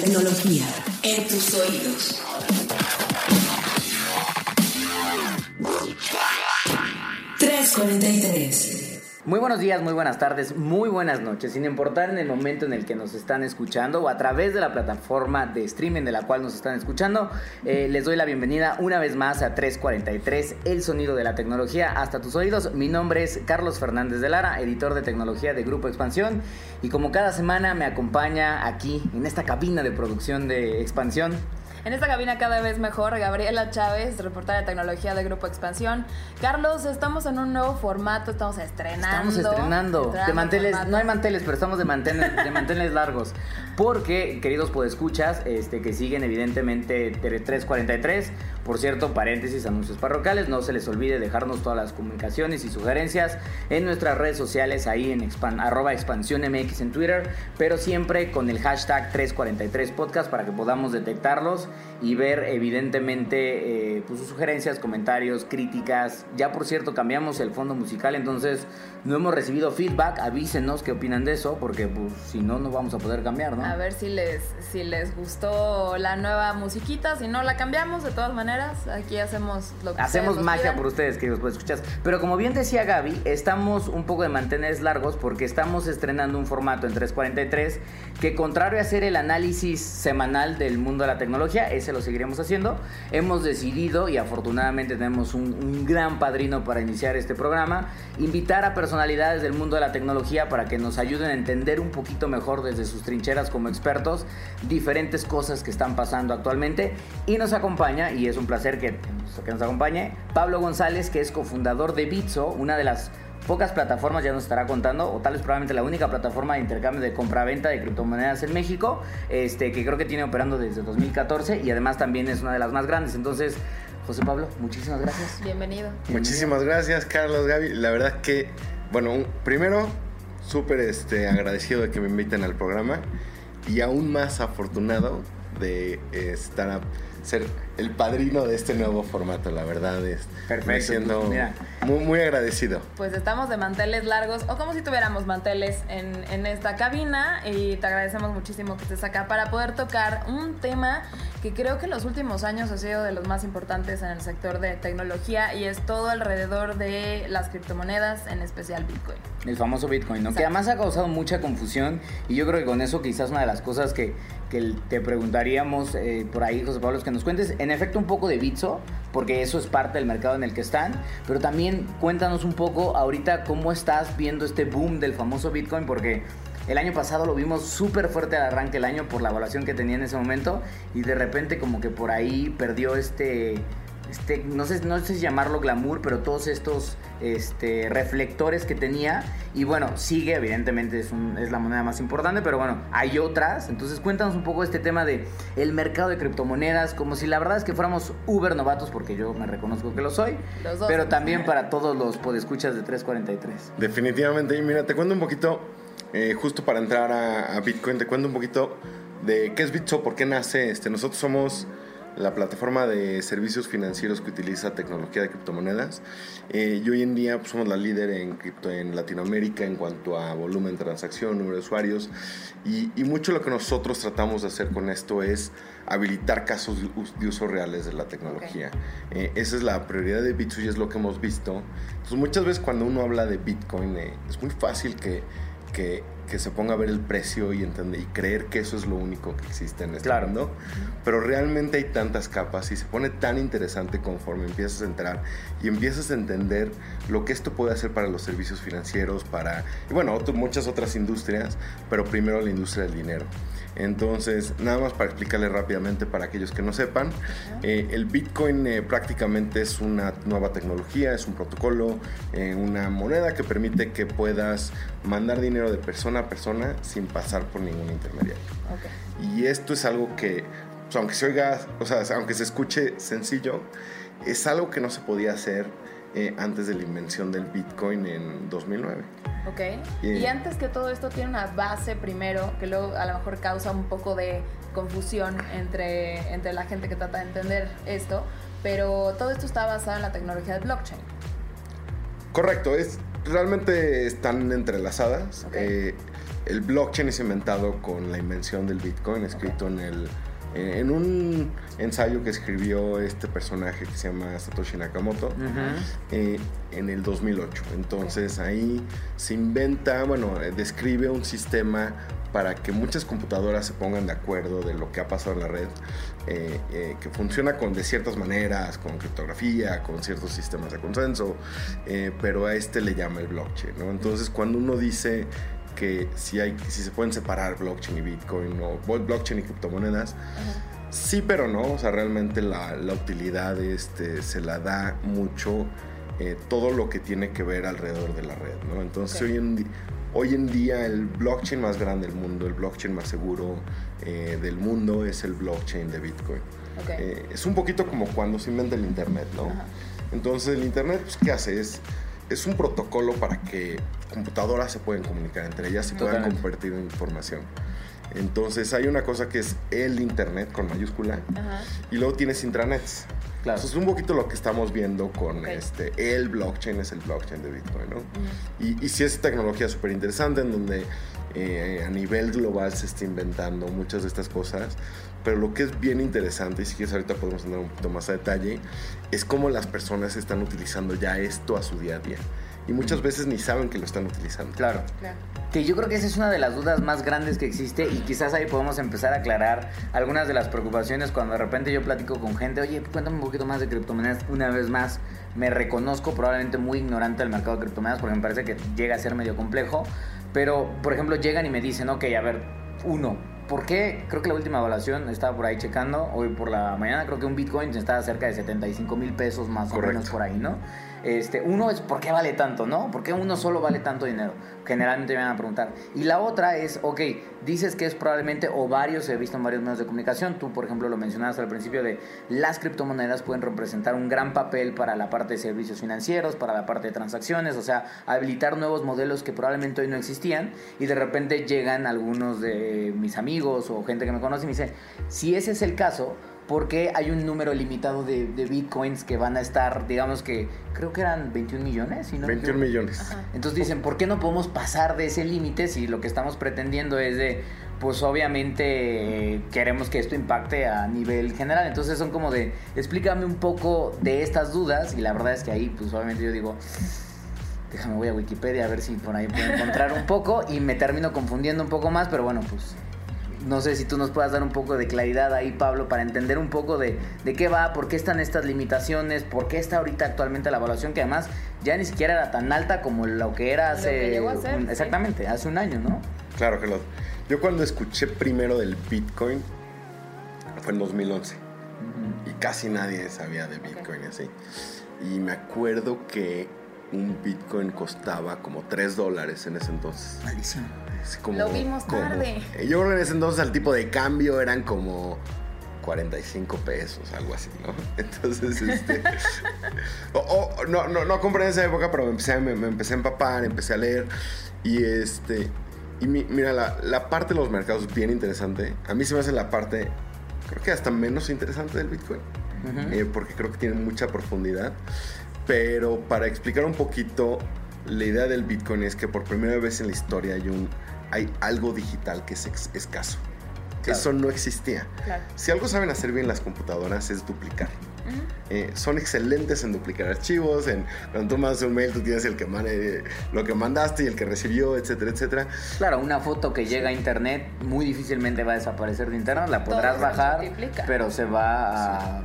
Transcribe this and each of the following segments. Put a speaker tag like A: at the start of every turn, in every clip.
A: tecnología en tus oídos. ...343...
B: Muy buenos días, muy buenas tardes, muy buenas noches, sin importar en el momento en el que nos están escuchando o a través de la plataforma de streaming de la cual nos están escuchando, eh, les doy la bienvenida una vez más a 343, el sonido de la tecnología. Hasta tus oídos. Mi nombre es Carlos Fernández de Lara, editor de tecnología de Grupo Expansión. Y como cada semana me acompaña aquí en esta cabina de producción de Expansión
C: en esta cabina cada vez mejor, Gabriela Chávez, reportera de tecnología de Grupo Expansión. Carlos, estamos en un nuevo formato, estamos estrenando.
B: Estamos estrenando. De manteles, no hay manteles, pero estamos de manteles, de manteles largos. Porque, queridos podescuchas, este, que siguen evidentemente 343, por cierto, paréntesis, anuncios parroquiales, no se les olvide dejarnos todas las comunicaciones y sugerencias en nuestras redes sociales, ahí en arroba expansión MX en Twitter, pero siempre con el hashtag 343 podcast para que podamos detectarlos y ver evidentemente eh, pues, sus sugerencias, comentarios, críticas. Ya por cierto cambiamos el fondo musical, entonces no hemos recibido feedback. Avísenos qué opinan de eso, porque pues, si no, no vamos a poder cambiar, ¿no?
C: A ver si les, si les gustó la nueva musiquita, si no la cambiamos, de todas maneras, aquí hacemos lo que
B: Hacemos magia por ustedes, que después escuchas. Pero como bien decía Gaby, estamos un poco de mantener largos porque estamos estrenando un formato en 343 que contrario a hacer el análisis semanal del mundo de la tecnología, ese lo seguiremos haciendo, hemos decidido, y afortunadamente tenemos un, un gran padrino para iniciar este programa, invitar a personalidades del mundo de la tecnología para que nos ayuden a entender un poquito mejor desde sus trincheras como expertos diferentes cosas que están pasando actualmente. Y nos acompaña, y es un placer que, que nos acompañe, Pablo González, que es cofundador de Bitso, una de las pocas plataformas, ya nos estará contando, o tal vez probablemente la única plataforma de intercambio de compra-venta de criptomonedas en México, este, que creo que tiene operando desde 2014 y además también es una de las más grandes. Entonces, José Pablo, muchísimas gracias.
C: Bienvenido.
D: Muchísimas gracias, Carlos, Gaby. La verdad que, bueno, primero, súper este, agradecido de que me inviten al programa y aún más afortunado de eh, estar a ser el padrino de este nuevo formato, la verdad es.
B: Perfecto.
D: siendo muy, muy agradecido.
C: Pues estamos de manteles largos, o como si tuviéramos manteles en, en esta cabina, y te agradecemos muchísimo que estés acá para poder tocar un tema que creo que en los últimos años ha sido de los más importantes en el sector de tecnología y es todo alrededor de las criptomonedas, en especial Bitcoin.
B: El famoso Bitcoin, ¿no? Que además ha causado mucha confusión y yo creo que con eso quizás una de las cosas que, que te preguntaríamos eh, por ahí, José Pablo, es que nos cuentes en efecto un poco de Bitso, porque eso es parte del mercado en el que están, pero también cuéntanos un poco ahorita cómo estás viendo este boom del famoso Bitcoin, porque el año pasado lo vimos súper fuerte al arranque el año por la evaluación que tenía en ese momento y de repente como que por ahí perdió este este, no, sé, no sé si llamarlo glamour, pero todos estos este, reflectores que tenía. Y bueno, sigue, evidentemente es, es, la moneda más importante, pero bueno, hay otras. Entonces cuéntanos un poco este tema de el mercado de criptomonedas, como si la verdad es que fuéramos uber novatos, porque yo me reconozco que lo soy, pero también para todos los podescuchas de 343.
D: Definitivamente, y mira, te cuento un poquito, eh, justo para entrar a, a, Bitcoin, te cuento un poquito de qué es Bitso, por qué nace. Este, nosotros somos la plataforma de servicios financieros que utiliza tecnología de criptomonedas. Eh, y hoy en día pues, somos la líder en, cripto, en Latinoamérica en cuanto a volumen de transacción, número de usuarios. Y, y, mucho lo que nosotros tratamos de hacer con esto es habilitar casos de, uso reales de la tecnología. Okay. Eh, esa es la prioridad de Bitsu y es lo que hemos visto. Entonces muchas veces cuando uno habla de Bitcoin eh, es muy fácil que, que que se ponga a ver el precio y, entender, y creer que eso es lo único que existe en este
B: claro.
D: mundo. Pero realmente hay tantas capas y se pone tan interesante conforme empiezas a entrar y empiezas a entender lo que esto puede hacer para los servicios financieros, para, y bueno, otro, muchas otras industrias, pero primero la industria del dinero. Entonces, nada más para explicarle rápidamente para aquellos que no sepan, eh, el Bitcoin eh, prácticamente es una nueva tecnología, es un protocolo, eh, una moneda que permite que puedas mandar dinero de persona a persona sin pasar por ningún intermediario.
C: Okay.
D: Y esto es algo que, pues, aunque se oiga, o sea, aunque se escuche sencillo, es algo que no se podía hacer eh, antes de la invención del Bitcoin en 2009.
C: Ok. Y, y, antes que todo esto tiene una base primero que luego a lo mejor causa un poco de confusión entre, entre la gente que trata de entender esto, pero todo esto está basado en la tecnología de blockchain.
D: Correcto, es, realmente están entrelazadas.
C: Okay.
D: Eh, el blockchain es inventado con la invención del Bitcoin, escrito en el en un ensayo que escribió este personaje que se llama Satoshi Nakamoto eh, en el 2008. Entonces ahí se inventa, bueno, eh, describe un sistema para que muchas computadoras se pongan de acuerdo de lo que ha pasado en la red, que funciona con, de ciertas maneras, con criptografía, con ciertos sistemas de consenso, pero a este le llama el blockchain. ¿no? Entonces cuando uno dice que si, hay, si se pueden separar blockchain y Bitcoin o blockchain y criptomonedas. Sí, pero no. O sea, realmente la, la utilidad este, se la da mucho eh, todo lo que tiene que ver alrededor de la red. ¿no? Entonces, hoy, en, hoy en día el blockchain más grande del mundo, el blockchain más seguro eh, del mundo es el blockchain de Bitcoin. Eh, es un poquito como cuando se inventa el Internet, ¿no? Entonces, el Internet, pues, ¿qué hace? Es es un protocolo para que computadoras se puedan comunicar entre ellas y puedan compartir información. Entonces hay una cosa que es el Internet con mayúscula y luego tienes intranets. Claro. Eso es un poquito lo que estamos viendo con este el blockchain, es el blockchain de Bitcoin, ¿no? y, y sí es tecnología súper interesante en donde eh, a nivel global se está inventando muchas de estas cosas, pero lo que es bien interesante, y si quieres ahorita podemos entrar un poquito más a detalle, es cómo las personas están utilizando ya esto a su día a día. Y muchas veces ni saben que lo están utilizando.
B: Claro. Que yo creo que esa es una de las dudas más grandes que existe y quizás ahí podemos empezar a aclarar algunas de las preocupaciones cuando de repente yo platico con gente, oye, cuéntame un poquito más de criptomonedas. Una vez más, me reconozco probablemente muy ignorante del mercado de criptomonedas porque me parece que llega a ser medio complejo. Pero, por ejemplo, llegan y me dicen, ok, a ver, uno, ¿Por qué? Creo que la última evaluación estaba por ahí checando. Hoy por la mañana creo que un Bitcoin estaba cerca de 75 mil pesos más o menos por ahí, ¿no? Este, uno es ¿por qué vale tanto, no? ¿Por qué uno solo vale tanto dinero? Generalmente me van a preguntar. Y la otra es, ok, dices que es probablemente o varios, he visto en varios medios de comunicación, tú por ejemplo lo mencionabas al principio de las criptomonedas pueden representar un gran papel para la parte de servicios financieros, para la parte de transacciones, o sea, habilitar nuevos modelos que probablemente hoy no existían y de repente llegan algunos de mis amigos o gente que me conoce y me dice, si ese es el caso, porque hay un número limitado de, bitcoins que van a estar, digamos que creo que eran 21 millones.
D: ¿sí, 21 millones.
B: Entonces dicen, ¿por qué no podemos pasar de ese límite si lo que estamos pretendiendo es de, pues obviamente queremos que esto impacte a nivel general? Entonces son como de, explícame un poco de estas dudas y la verdad es que ahí, pues obviamente yo digo... Déjame, voy a Wikipedia a ver si por ahí puedo encontrar un poco y me termino confundiendo un poco más, pero bueno, pues no sé si tú nos puedas dar un poco de claridad ahí, Pablo, para entender un poco de, de qué va, por qué están estas limitaciones, por qué está ahorita actualmente la evaluación, que además ya ni siquiera era tan alta como lo que era hace... exactamente, hace un año, ¿no?
D: Claro que lo... Yo cuando escuché primero del Bitcoin fue en 2011 y casi nadie sabía de Bitcoin así. Y me acuerdo que un Bitcoin costaba como 3 dólares en ese entonces.
B: Malísimo.
C: Lo vimos tarde.
D: Yo creo que en ese entonces el tipo de cambio eran como 45 pesos, algo así, ¿no? Entonces, este... no, no, no compré en esa época, pero me empecé, me, empecé a empapar, empecé a leer y este... Y mira, la, la, parte de los mercados es bien interesante. A mí se me hace la parte, creo que hasta menos interesante del Bitcoin, eh, porque creo que tiene mucha profundidad. Pero para explicar un poquito, la idea del Bitcoin es que por primera vez en la historia hay un hay algo digital que es escaso. Eso no existía. Si algo saben hacer bien las computadoras es duplicar. Eh, son excelentes en duplicar archivos, en cuando tú mandas un mail tú tienes el que mande, lo que mandaste y el que recibió, etcétera, etcétera.
B: Claro, una foto que llega a internet muy difícilmente va a desaparecer de internet, la podrás bajar, pero se va a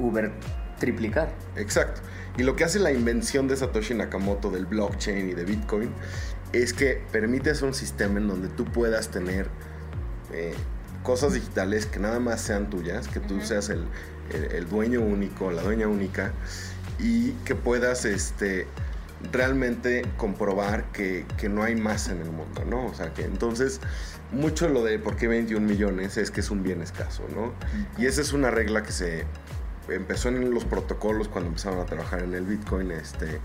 B: Uber triplicar.
D: Exacto. Y lo que hace la invención de Satoshi Nakamoto del blockchain y de Bitcoin es que permite hacer un sistema en donde tú puedas tener eh, cosas digitales que nada más sean tuyas, que tú seas el, dueño único, la dueña única, y que puedas este, realmente comprobar que, no hay más en el mundo, ¿no? O sea, que entonces mucho lo de por qué 21 millones es que es un bien escaso, ¿no? Y esa es una regla que se empezó en los protocolos cuando empezaron a trabajar en el Bitcoin, este,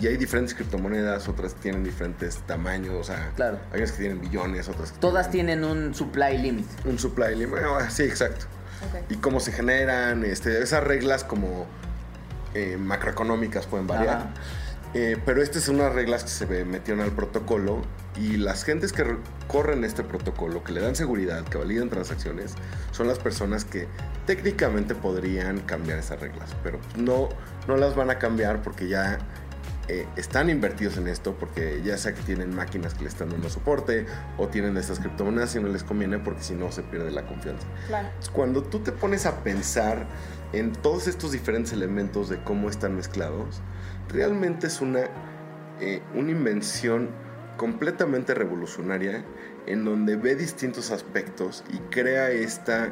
D: y hay diferentes criptomonedas, otras tienen diferentes tamaños, o sea,
B: claro.
D: hay unas que tienen billones, otras que
B: Todas tienen, un supply limit.
D: Un supply limit, sí, exacto. Y cómo se generan, este, esas reglas como eh, macroeconómicas pueden variar. Eh, pero estas son unas reglas que se metieron al protocolo y las gentes que re- corren este protocolo, que le dan seguridad, que validan transacciones, son las personas que técnicamente podrían cambiar esas reglas, pero no, no las van a cambiar porque ya eh, están invertidos en esto, porque ya sea que tienen máquinas que le están dando soporte o tienen estas criptomonedas y no les conviene porque si no se pierde la confianza.
C: Claro.
D: Cuando tú te pones a pensar en todos estos diferentes elementos de cómo están mezclados, realmente es una, eh, una invención completamente revolucionaria en donde ve distintos aspectos y crea esta,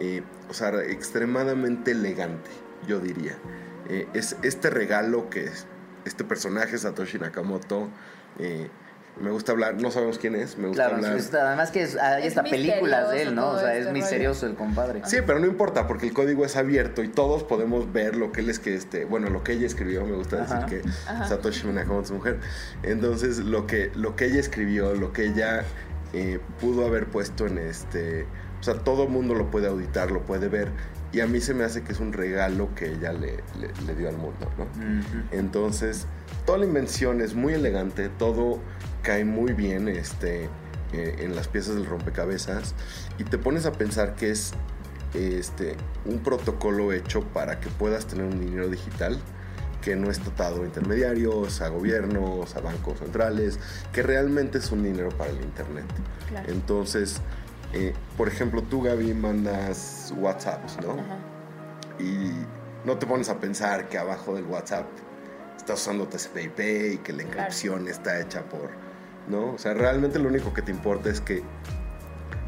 D: eh, o sea, extremadamente elegante, yo diría. Eh, es este regalo que es este personaje, Satoshi Nakamoto, eh, me gusta hablar, no sabemos quién es, me gusta
B: Claro,
D: hablar...
B: es- además que es- hay
C: Es
B: hasta películas de él, ¿no? O sea, es
C: este
B: misterioso el compadre.
D: Sí, pero no importa porque el código es abierto y todos podemos ver lo que él es que este, bueno, lo que ella escribió, me gusta
B: Ajá.
D: decir que
C: Ajá.
D: Satoshi Nakamoto es mujer. Entonces, lo que lo que ella escribió, lo que ella eh, pudo haber puesto en este, o sea, todo mundo lo puede auditar, lo puede ver y a mí se me hace que es un regalo que ella le, le- le dio al mundo, ¿no? Entonces, toda la invención es muy elegante, todo cae muy bien este, eh, en las piezas del rompecabezas y te pones a pensar que es este, un protocolo hecho para que puedas tener un dinero digital que no está atado a intermediarios, a gobiernos, a bancos centrales, que realmente es un dinero para el Internet.
C: Claro.
D: Entonces, eh, por ejemplo, tú, Gaby, mandas WhatsApps, ¿no?
C: Ajá.
D: y no te pones a pensar que abajo del WhatsApp estás usando TCP/IP y que la encripción está hecha por, ¿no? O sea, realmente lo único que te importa es que,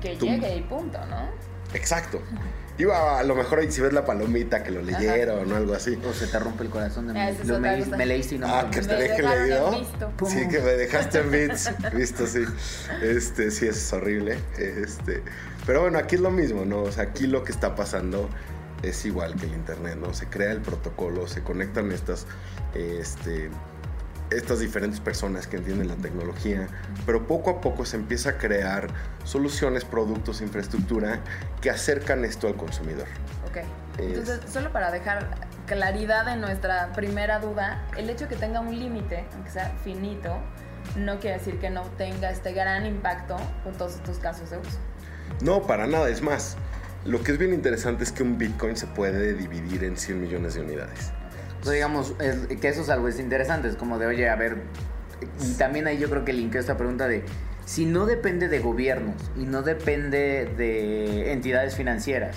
C: Que
D: Tú-
C: llegue y punto, ¿no?
D: exacto. Iba a lo mejor ahí si ves la palomita que lo leyeron o algo así.
B: O se te rompe el corazón de
C: Ah, es
B: lo me, me leíste y no
D: Ah,
B: me
D: que te
C: dejaron
D: leído. Sí, que me dejaste en bits, visto sí. Este, sí, eso es horrible. Este, pero bueno, aquí es lo mismo, ¿no? O sea, aquí lo que está pasando es igual que el internet, ¿no? Se crea el protocolo, se conectan estas, este, estas diferentes personas que entienden la tecnología, pero poco a poco se empieza a crear soluciones, productos, infraestructura que acercan esto al consumidor.
C: Ok. Entonces, solo para dejar claridad en nuestra primera duda, el hecho de que tenga un límite, aunque sea finito, no quiere decir que no tenga este gran impacto con todos estos casos de uso.
D: No, para nada, es más. Lo que es bien interesante es que un Bitcoin se puede dividir en 100 millones de unidades.
B: Sea, digamos, que eso es algo es interesante, es como de, oye, a ver, y también ahí yo creo que linkeo esta pregunta de, si no depende de gobiernos y no depende de entidades financieras,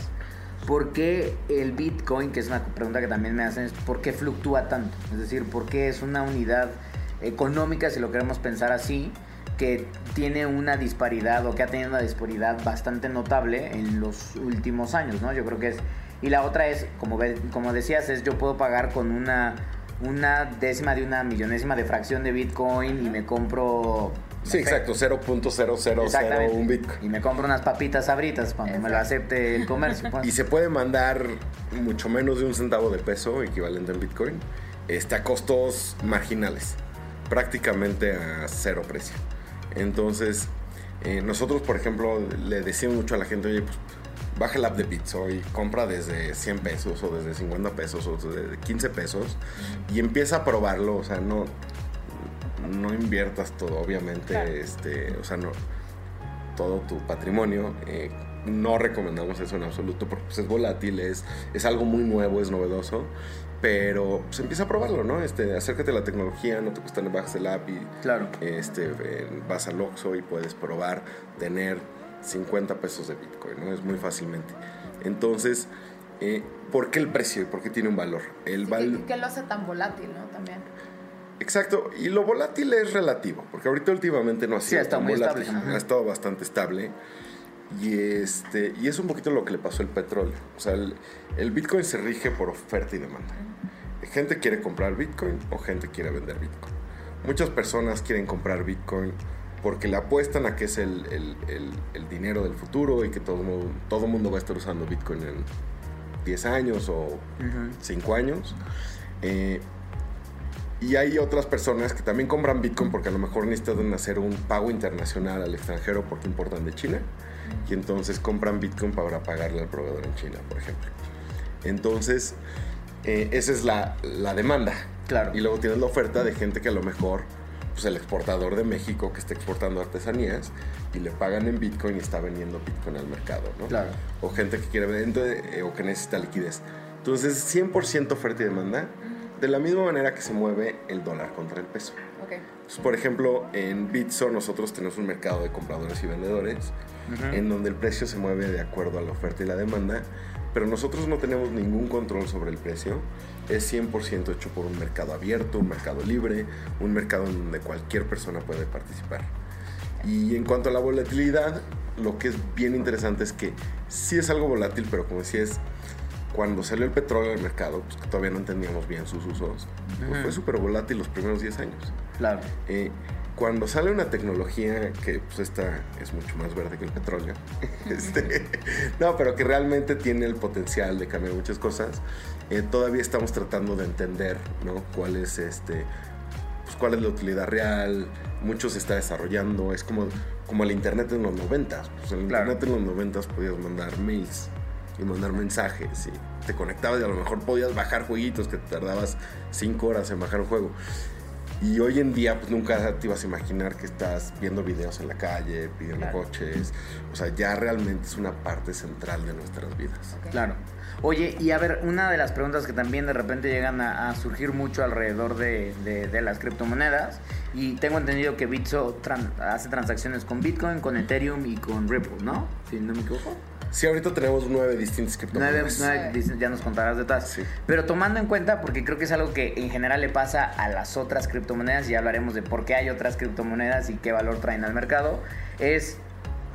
B: ¿por qué el Bitcoin, que es una pregunta que también me hacen, es por qué fluctúa tanto? Es decir, ¿por qué es una unidad económica, si lo queremos pensar así, que tiene una disparidad o que ha tenido una disparidad bastante notable en los últimos años, ¿no? Yo creo que es... Y la otra es, como, ve- como decías, es yo puedo pagar con una, una décima de una millonésima de fracción de Bitcoin y me compro...
D: Sí, exacto, 0.000
B: Exactamente.
D: un Bitcoin.
B: Y me compro unas papitas sabritas cuando me lo acepte el comercio. pues.
D: Y se puede mandar mucho menos de un centavo de peso, equivalente en Bitcoin, este, a costos marginales, prácticamente a cero precio. Entonces, eh, nosotros, por ejemplo, le decimos mucho a la gente, oye, pues baja la app de Bitso y compra desde 100 pesos o desde 50 pesos o desde 15 pesos y empieza a probarlo, o sea, no, no inviertas todo, obviamente,
C: Claro.
D: este, o sea, no, todo tu patrimonio. eh, no recomendamos eso en absoluto porque pues, es volátil, es, es algo muy nuevo, es novedoso. Pero pues empieza a probarlo, ¿no? Este, acércate a la tecnología, no te cuesta bajas el app y
B: Claro.
D: este, eh, vas al Oxxo y puedes probar tener 50 pesos de Bitcoin, ¿no? Es muy fácilmente. Entonces, eh, ¿por qué el precio y por qué tiene un valor? El
C: Sí,
D: val-
C: lo hace tan volátil, ¿no? También.
D: Exacto, y lo volátil es relativo, porque ahorita últimamente no ha sido tan volátil,
B: estable.
D: Ha estado bastante estable. Y este y es un poquito lo que le pasó al petróleo. O sea, el, el Bitcoin se rige por oferta y demanda. Gente quiere comprar Bitcoin o gente quiere vender Bitcoin. Muchas personas quieren comprar Bitcoin porque le apuestan a que es el, el- el- el dinero del futuro y que todo mundo, todo mundo va a estar usando Bitcoin en 10 años o
B: Ujú.
D: 5 años. Eh, y hay otras personas que también compran Bitcoin porque a lo mejor necesitan hacer un pago internacional al extranjero porque importan de China. Y entonces compran Bitcoin para pagarle al proveedor en China, por ejemplo. Entonces, eh, esa es la, la demanda.
B: Claro.
D: Y luego tienes la oferta de gente que a lo mejor pues, el exportador de México que está exportando artesanías y le pagan en Bitcoin y está vendiendo Bitcoin al mercado, ¿no?
B: Claro.
D: O gente que quiere vender eh, o que necesita liquidez. Entonces, 100% oferta y demanda, de la misma manera que se mueve el dólar contra el peso.
C: Ok.
D: Entonces, por ejemplo, en Bitso nosotros tenemos un mercado de compradores y vendedores en donde el precio se mueve de acuerdo a la oferta y la demanda, pero nosotros no tenemos ningún control sobre el precio. Es 100% hecho por un mercado abierto, un mercado libre, un mercado en donde cualquier persona puede participar. Y en cuanto a la volatilidad, lo que es bien interesante es que sí es algo volátil, pero como decía, es cuando salió el petróleo al mercado, pues que todavía no entendíamos bien sus usos, pues fue súper volátil los primeros 10 años.
B: Claro.
D: Eh, cuando sale una tecnología que pues esta es mucho más verde que el petróleo, este, no, pero que realmente tiene el potencial de cambiar muchas cosas, eh, todavía estamos tratando de entender ¿no? cuál es este pues, cuál es la utilidad real, mucho se está desarrollando, es como, como el internet en los 90, pues el
B: Claro.
D: internet en los 90 podías mandar mails y mandar mensajes y te conectabas y a lo mejor podías bajar jueguitos que te tardabas 5 horas en bajar un juego. Y hoy en día, pues nunca te ibas a imaginar que estás viendo videos en la calle, pidiendo
B: Claro.
D: coches. O sea, ya realmente es una parte central de nuestras vidas.
B: Claro. Oye, y a ver, una de las preguntas que también de repente llegan a, a surgir mucho alrededor de, de- de las criptomonedas, y tengo entendido que Bitso tran- hace transacciones con Bitcoin, con Ethereum y con Ripple, ¿no? Si no me equivoco.
D: Sí, ahorita tenemos nueve distintas criptomonedas.
B: nueve, ya nos contarás detrás.
D: Sí.
B: Pero tomando en cuenta, porque creo que es algo que en general le pasa a las otras criptomonedas, y ya hablaremos de por qué hay otras criptomonedas y qué valor traen al mercado, es,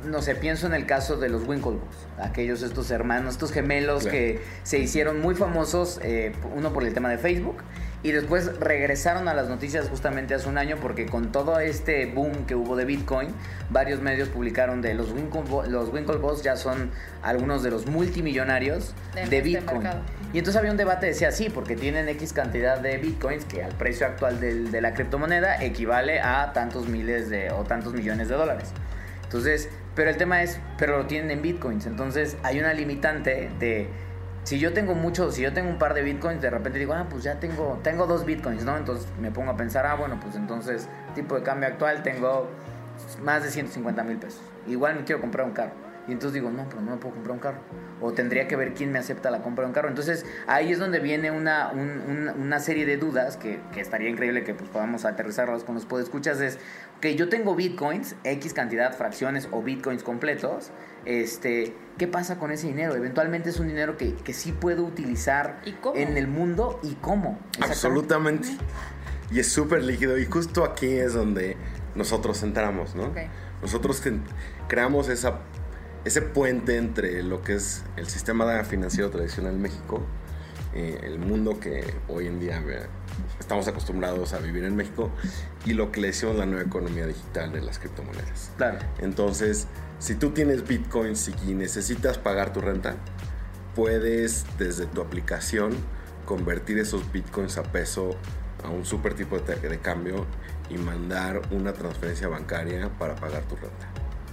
B: no sé, pienso en el caso de los Winklevoss, aquellos estos hermanos, estos gemelos
D: Claro.
B: que se hicieron muy famosos, eh, uno por el tema de Facebook, y después regresaron a las noticias justamente hace un año porque con todo este boom que hubo de Bitcoin, varios medios publicaron de los Winklevoss, los Winklevoss ya son algunos de los multimillonarios de
C: este
B: Bitcoin.
C: mercado.
B: Y entonces había un debate, decía sí, porque tienen X cantidad de Bitcoins que al precio actual del- de la criptomoneda equivale a tantos miles de o tantos millones de dólares. Entonces, pero el tema es, pero lo tienen en Bitcoins. Entonces hay una limitante de si yo tengo mucho, si yo tengo un par de bitcoins, de repente digo, ah, pues ya tengo, tengo dos bitcoins, ¿no? Entonces me pongo a pensar, ah, bueno, pues entonces, tipo de cambio actual, tengo más de 150 mil pesos. Igual me quiero comprar un carro. Y entonces digo, no, pero no me puedo comprar un carro. O tendría que ver quién me acepta la compra de un carro. Entonces ahí es donde viene una, un- un- una serie de dudas que, que estaría increíble que pues, podamos aterrizarlas con los podescuchas. Es que yo tengo bitcoins, X cantidad, fracciones o bitcoins completos. Este, ¿Qué pasa con ese dinero? Eventualmente es un dinero que, que sí puedo utilizar
C: ¿Y cómo?
B: en el mundo y cómo.
D: Absolutamente. Y es súper líquido. Y justo aquí es donde nosotros entramos, ¿no? Nosotros creamos esa, ese puente entre lo que es el sistema financiero tradicional en México, eh, el mundo que hoy en día eh, estamos acostumbrados a vivir en México, y lo que le decimos la nueva economía digital de las criptomonedas.
B: Claro.
D: Entonces, si tú tienes bitcoins y necesitas pagar tu renta, puedes desde tu aplicación convertir esos bitcoins a peso a un super tipo de, cambio y mandar una transferencia bancaria para pagar tu renta.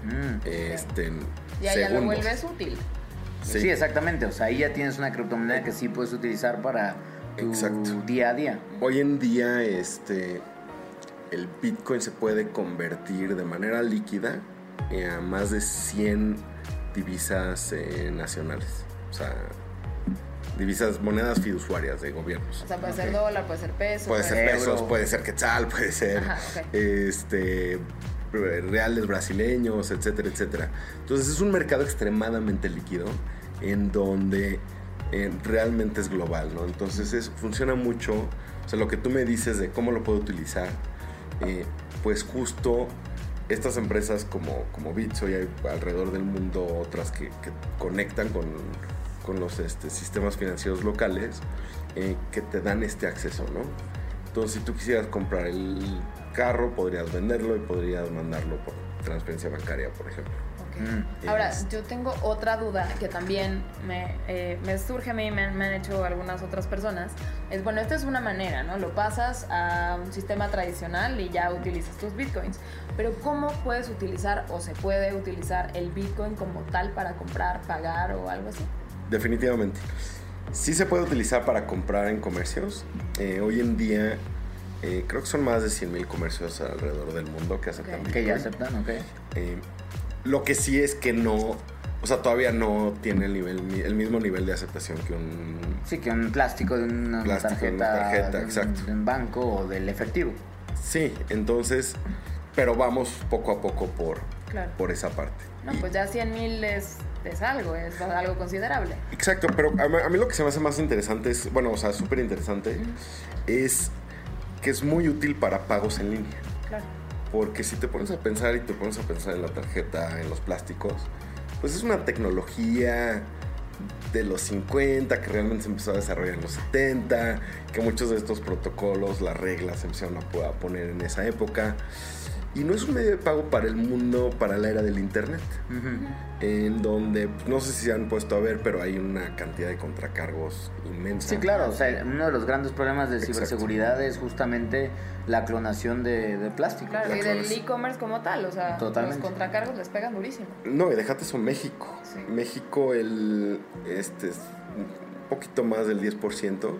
B: Mm.
D: Este,
C: Ya, ya lo vuelves útil.
B: Sí.
D: Sí.
B: exactamente. O sea, ahí ya tienes una criptomoneda que sí puedes utilizar para tu
D: Exacto.
B: día a día.
D: Hoy en día, este, el Bitcoin se puede convertir de manera líquida a más de 100 divisas eh, nacionales. O sea, divisas, monedas fiduciarias de gobiernos.
C: O sea, puede ser dólar, puede ser peso.
D: Puede ser
B: Euro.
D: pesos, puede ser quetzal, puede ser
C: Ajá,
D: este reales brasileños, etcétera, etcétera. Entonces es un mercado extremadamente líquido en donde eh, realmente es global, ¿no? Entonces es, funciona mucho, o sea, lo que tú me dices de cómo lo puedo utilizar, eh, pues justo estas empresas como, como Bitso y hay alrededor del mundo otras que, conectan con, con los este, sistemas financieros locales eh, que te dan este acceso, ¿no? Entonces, si tú quisieras comprar el carro, podrías venderlo y podrías mandarlo por transferencia bancaria, por ejemplo.
B: Mm,
C: Ahora,
D: es-
C: yo tengo otra duda que también me, eh, me surge a mí, me, han- me han hecho algunas otras personas. Es, bueno, esta es una manera, ¿no? Lo pasas a un sistema tradicional y ya utilizas tus bitcoins. Pero ¿cómo puedes utilizar o se puede utilizar el bitcoin como tal para comprar, pagar o algo así?
D: Definitivamente. Sí se puede utilizar para comprar en comercios. Eh, hoy en día Eh, creo que son más de 100 mil comercios alrededor del mundo que aceptan
C: Ok.
B: Que ya
D: Bitcoin.
B: aceptan, ok.
D: Eh, lo que sí es que no, o sea, todavía no tiene el, nivel, el mismo nivel de aceptación que un...
B: Sí, que un plástico de una
D: Plástico de
B: tarjeta,
D: una tarjeta,
B: de un-
D: exacto.
B: de un banco o del efectivo.
D: Sí, entonces, pero vamos poco a poco por,
C: Claro.
D: por esa parte.
C: No,
D: Y-
C: pues ya 100 mil es, es algo, es algo considerable.
D: Exacto, pero a mí, a mí lo que se me hace más interesante es, bueno, o sea, súper interesante, es que es muy útil para pagos en línea.
C: Claro.
D: Porque si te pones a pensar y te pones a pensar en la tarjeta, en los plásticos, pues es una tecnología de los 50 que realmente se empezó a desarrollar en los 70, que muchos de estos protocolos, las reglas se empezaron a po- a poner en esa época. Y no es un medio de pago para el mundo, para la era del Internet, en donde pues, no sé si se han puesto a ver, pero hay una cantidad de contracargos inmensa.
B: Sí, claro, o sea, uno de los grandes problemas de
D: Exacto.
B: ciberseguridad es justamente la clonación de, de plástico.
C: Claro,
D: La
C: y del e-commerce como tal, o sea,
B: Totalmente.
C: los contracargos les pegan durísimo.
D: No, y déjate eso, México.
C: Sí.
D: México, el, este, es un poquito más del 10%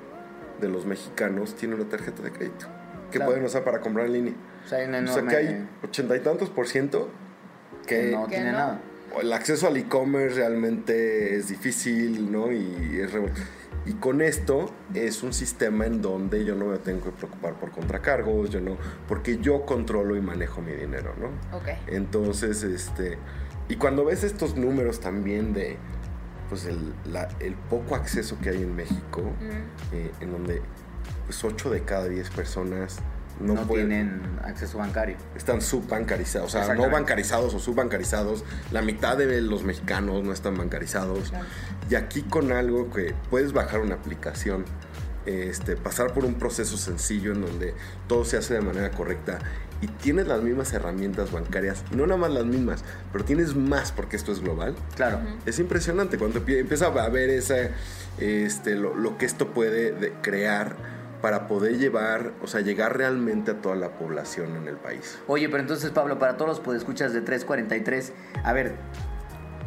D: de los mexicanos tiene una tarjeta de crédito que
B: Claro.
D: pueden usar para comprar en línea.
B: O sea, hay una
D: O sea
B: enorme...
D: que hay ochenta y tantos por ciento
B: que
D: que
B: no
C: que
B: tiene
C: no.
B: nada.
D: el acceso al e-commerce realmente es difícil, ¿no? Y es re- y con esto es un sistema en donde yo no me tengo que preocupar por contracargos, yo no, porque yo controlo y manejo mi dinero, ¿no?
C: Ok.
D: Entonces, este. Y cuando ves estos números también de. Pues el, la- el poco acceso que hay en México,
C: Mm.
D: eh, en donde pues 8 de cada 10 personas no,
B: No,
D: pueden-
B: tienen acceso bancario.
D: están subbancarizados, o sea, no bancarizados o subbancarizados. La mitad de los mexicanos no están bancarizados.
C: Claro.
D: Y aquí con algo que puedes bajar una aplicación, este, pasar por un proceso sencillo en donde todo se hace de manera correcta y tienes las mismas herramientas bancarias, y no nada más las mismas, pero tienes más porque esto es global.
B: Claro.
D: Es impresionante cuando empie- empieza a ver esa, este, lo, lo que esto puede de- crear para poder llevar, o sea, llegar realmente a toda la población en el país.
B: Oye, pero entonces, Pablo, para todos los podescuchas de 343, a ver,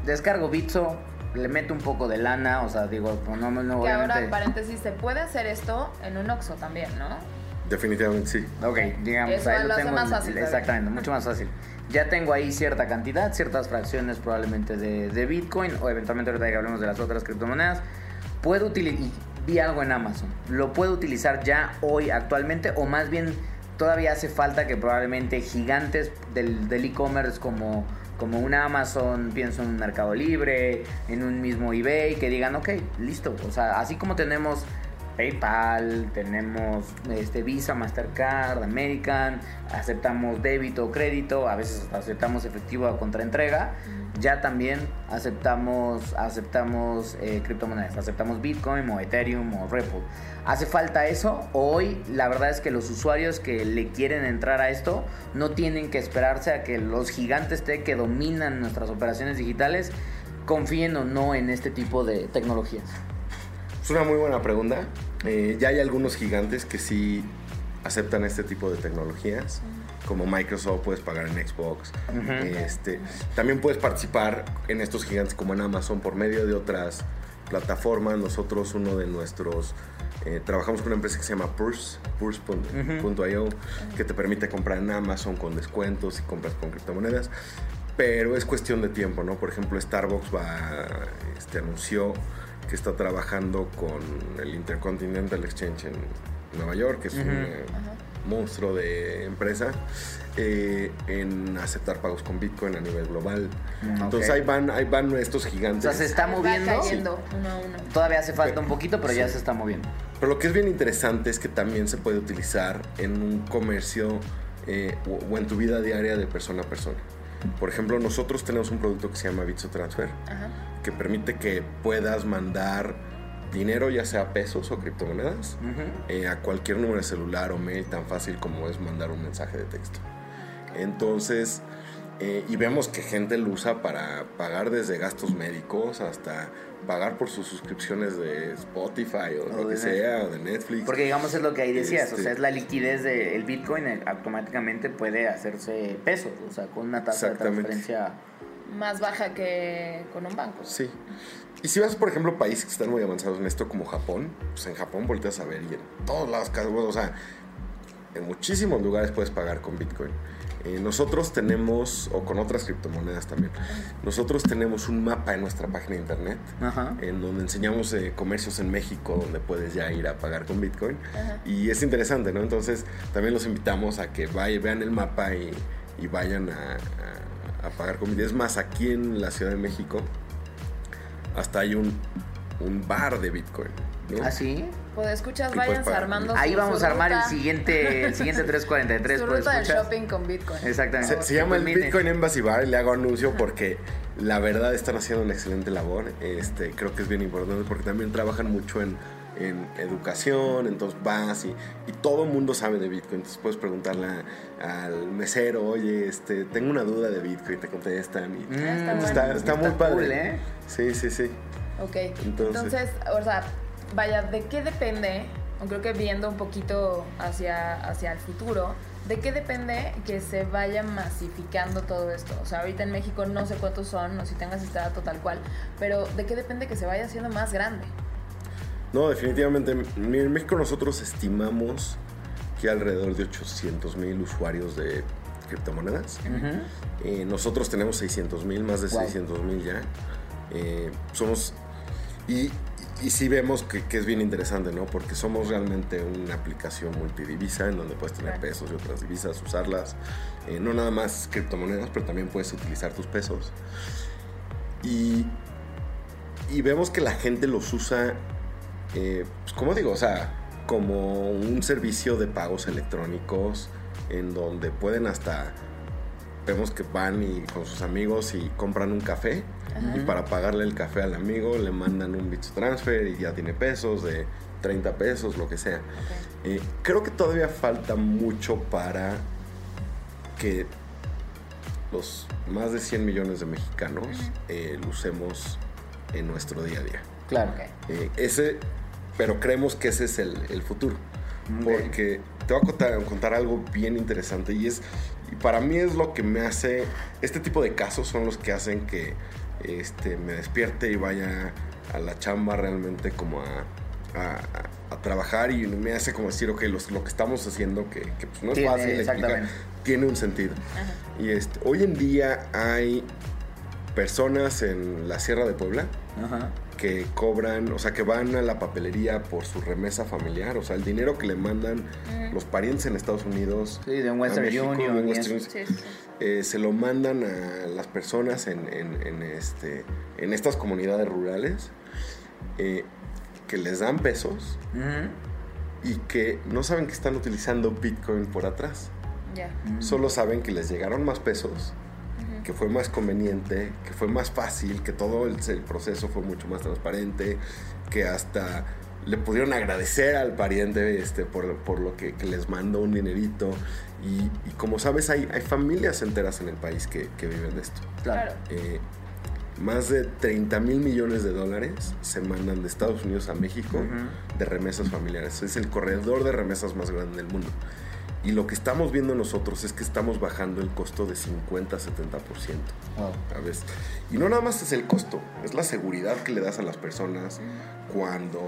B: descargo Bitso, le meto un poco de lana, o sea, digo, pues no, no
C: Que
B: obviamente...
C: ahora, paréntesis, se puede hacer esto en un Oxxo también, ¿no?
D: Definitivamente sí.
B: Ok, digamos,
C: Eso
B: ahí
C: lo
B: lo
C: hace
B: tengo.
C: más
B: en-
C: fácil, ¿verdad?
B: exactamente, mucho más fácil. Ya tengo ahí cierta cantidad, ciertas fracciones probablemente de, de Bitcoin, o eventualmente ahorita que hablemos de las otras criptomonedas. Puedo utilizar, algo en Amazon, lo puedo utilizar ya hoy actualmente, o más bien todavía hace falta que probablemente gigantes del e-commerce como, como una Amazon, pienso en un Mercado Libre, en un mismo eBay, que digan, ok, listo. O sea, así como tenemos PayPal, tenemos este, Visa, Mastercard, American, aceptamos débito o crédito, a veces aceptamos efectivo a contraentrega. Ya también aceptamos, aceptamos eh, criptomonedas, aceptamos Bitcoin o Ethereum o Ripple. ¿Hace falta eso? Hoy la verdad es que los usuarios que le quieren entrar a esto no tienen que esperarse a que los gigantes que dominan nuestras operaciones digitales confíen o no en este tipo de tecnologías.
D: Es una muy buena pregunta. Eh, ya hay algunos gigantes que sí aceptan este tipo de tecnologías. Como Microsoft, puedes pagar en Xbox. Este, también puedes participar en estos gigantes como en Amazon por medio de otras plataformas. Nosotros, uno de nuestros. eh, trabajamos con una empresa que se llama Purse, Purse.io, que te permite comprar en Amazon con descuentos y compras con criptomonedas. Pero es cuestión de tiempo, ¿no? Por ejemplo, Starbucks va, este, anunció que está trabajando con el Intercontinental Exchange en Nueva York, que es un
B: Ujú.
D: eh, monstruo de empresa, eh, en aceptar pagos con Bitcoin a nivel global.
B: Mm,
D: Entonces
B: ok.
D: ahí van, ahí van estos gigantes.
B: O sea, se está moviendo.
C: cayendo uno a uno.
B: Todavía hace falta un poquito, pero ya
D: Sí.
B: se está moviendo.
D: Pero lo que es bien interesante es que también se puede utilizar en un comercio eh, o, o en tu vida diaria de persona a persona. Por ejemplo, nosotros tenemos un producto que se llama Bitso Transfer,
C: Ajá.
D: Que permite que puedas mandar dinero, ya sea pesos o criptomonedas, eh, a cualquier número de celular o mail tan fácil como es mandar un mensaje de texto. Entonces, eh, y vemos que gente lo usa para pagar desde gastos médicos hasta pagar por sus suscripciones de Spotify o,
B: O
D: lo
B: de
D: que sea, o de Netflix.
B: Porque digamos es lo que ahí decías, o
D: Este-
B: sea, es la liquidez del Bitcoin, eh, automáticamente puede hacerse pesos, o sea, con una tasa de transferencia.
C: Más baja que con un banco.
D: Sí. Y si vas, por ejemplo, a países que están muy avanzados en esto, como Japón, pues en Japón volteas a ver y en todos lados, cada- o sea, en muchísimos lugares puedes pagar con Bitcoin. Eh, nosotros tenemos, o con otras criptomonedas también, nosotros tenemos un mapa en nuestra página de internet
B: Ajá.
D: en donde enseñamos eh, comercios en México donde puedes ya ir a pagar con Bitcoin.
C: Ajá.
D: Y es interesante, ¿no? Entonces también los invitamos a que vayan, vean el mapa y, y vayan a, a- a pagar con Bitcoin. Es más, aquí en la Ciudad de México hasta hay un, un bar de Bitcoin. ¿no?
B: ¿Ah, sí?
C: Pues escuchas,
D: Y pues
C: armando
B: Ahí
C: su-
B: vamos
C: su
B: a armar el siguiente, el siguiente 343.
C: Su
B: pues,
C: ruta del shopping con Bitcoin.
B: Exactamente.
D: Se, se llama el. Bitcoin Embassy Bar y le hago anuncio porque la verdad están haciendo una excelente labor. Este, creo que es bien importante porque también trabajan mucho en, en educación, entonces vas y, y todo el mundo sabe de Bitcoin. Entonces puedes preguntarle a- al mesero, oye, este, tengo una duda de Bitcoin, te contestan. Y,
B: Mm,
C: está
D: está,
C: bueno.
D: está muy padre.
B: cool, ¿eh?
D: Sí, sí, sí.
C: Ok,
D: Entonces-
C: entonces, o sea, vaya, ¿de qué depende? Creo que viendo un poquito hacia, hacia el futuro, ¿de qué depende que se vaya masificando todo esto? O sea, ahorita en México no sé cuántos son, no sé si tengas dato tal cual, pero ¿de qué depende que se vaya haciendo más grande?
D: No, definitivamente. En México nosotros estimamos que alrededor de 800 mil usuarios de criptomonedas. Eh, nosotros tenemos 600 mil, más de
B: Wow.
D: 600 mil ya. Eh, somos. Y, y sí vemos que, que es bien interesante, ¿no? Porque somos realmente una aplicación multidivisa en donde puedes tener pesos y otras divisas, usarlas. Eh, no nada más criptomonedas, pero también puedes utilizar tus pesos. Y, y vemos que la gente los usa, eh, pues, como digo, o sea, como un servicio de pagos electrónicos en donde pueden hasta vemos que van y con sus amigos y compran un café y para pagarle el café al amigo le mandan un Bits Transfer y ya tiene pesos de 30 pesos, lo que sea. Eh, creo que todavía falta mucho para que los más de 100 millones de mexicanos eh, lo usemos en nuestro día a día.
B: Claro.
C: Ok.
D: Eh, ese, pero creemos que ese es el, el futuro. Porque te voy a contar, contar algo bien interesante y es, para mí es lo que me hace, este tipo de casos son los que hacen que este, me despierte y vaya a la chamba realmente como a, a- trabajar y me hace como decir, ok, los- lo que estamos haciendo, que, que, pues no es
B: Tiene,
D: fácil explicar, tiene un sentido.
C: Ajá.
D: Y este, hoy en día hay personas en la Sierra de Puebla
B: Ajá.
D: Que cobran, o sea, que van a la papelería por su remesa familiar, o sea, el dinero que le mandan los parientes en Estados Unidos.
B: Sí, de un Western
D: México,
B: Union
D: de un Western
C: Sí, sí,
D: eh, se lo mandan a las personas en, en- en este, en estas comunidades rurales eh, que les dan pesos y que no saben que están utilizando Bitcoin por atrás.
C: Ya.
D: Solo saben que les llegaron más pesos, que fue más conveniente, que fue más fácil, que todo el, el proceso fue mucho más transparente, que hasta le pudieron agradecer al pariente este, por, por lo que, que les mandó un dinerito. Y, y como sabes, hay, hay familias enteras en el país que, que viven de esto.
C: Claro.
D: Eh, más de 30 mil millones de dólares se mandan de Estados Unidos a México de remesas familiares. Es el corredor de remesas más grande del mundo. Y lo que estamos viendo nosotros es que estamos bajando el costo de 50 a 70%.
B: Wow.
D: ¿sabes? Y no nada más es el costo, es la seguridad que le das a las personas cuando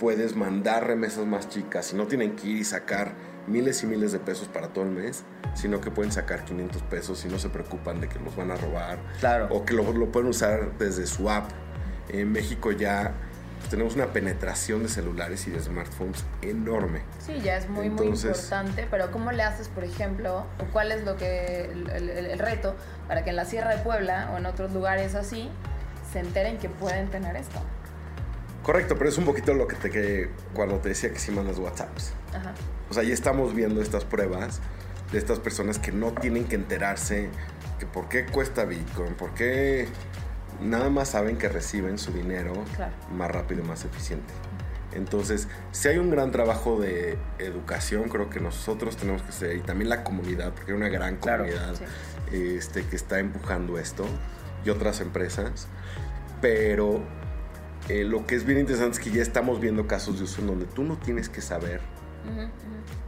D: puedes mandar remesas más chicas y no tienen que ir y sacar miles y miles de pesos para todo el mes, sino que pueden sacar 500 pesos y no se preocupan de que los van a robar
B: Claro.
D: o que lo, lo pueden usar desde su app. En México ya tenemos una penetración de celulares y de smartphones enorme.
C: Sí, ya es muy,
D: Entonces-
C: muy importante, pero ¿cómo le haces, por ejemplo, o cuál es lo que el, el- el reto para que en la Sierra de Puebla o en otros lugares así se enteren que pueden tener esto?
D: Correcto, pero es un poquito lo que te que cuando te decía que si mandas WhatsApps.
C: Ajá.
D: O sea, ya estamos viendo estas pruebas de estas personas que no tienen que enterarse que por qué cuesta Bitcoin, por qué nada más saben que reciben su dinero
C: Claro.
D: más rápido y más eficiente. Entonces, si hay un gran trabajo de educación, creo que nosotros tenemos que hacer, y también la comunidad, porque hay una gran
B: Claro,
D: comunidad
C: sí.
D: este, que está empujando esto, y otras empresas, pero eh, lo que es bien interesante es que ya estamos viendo casos de uso en donde tú no tienes que saber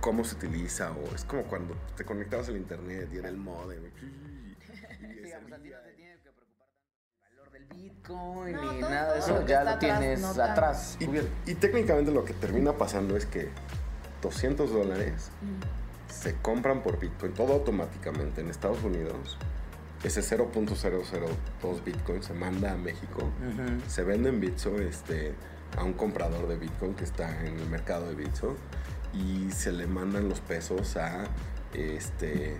D: cómo se utiliza o es como cuando te conectabas al internet y era el modem. y- y
B: Digamos, a ti no
D: servía.
B: te tienes que preocupar tanto del valor del Bitcoin
C: No,
B: ni
C: todo-
B: nada de eso. Ya lo tienes
C: no
B: atrás.
D: Y, técnicamente lo que termina pasando es que 200 dólares se compran por Bitcoin, todo automáticamente en Estados Unidos. Ese 0.002 Bitcoin se manda a México, se vende en Bitso este, a un comprador de Bitcoin que está en el mercado de Bitso y se le mandan los pesos a este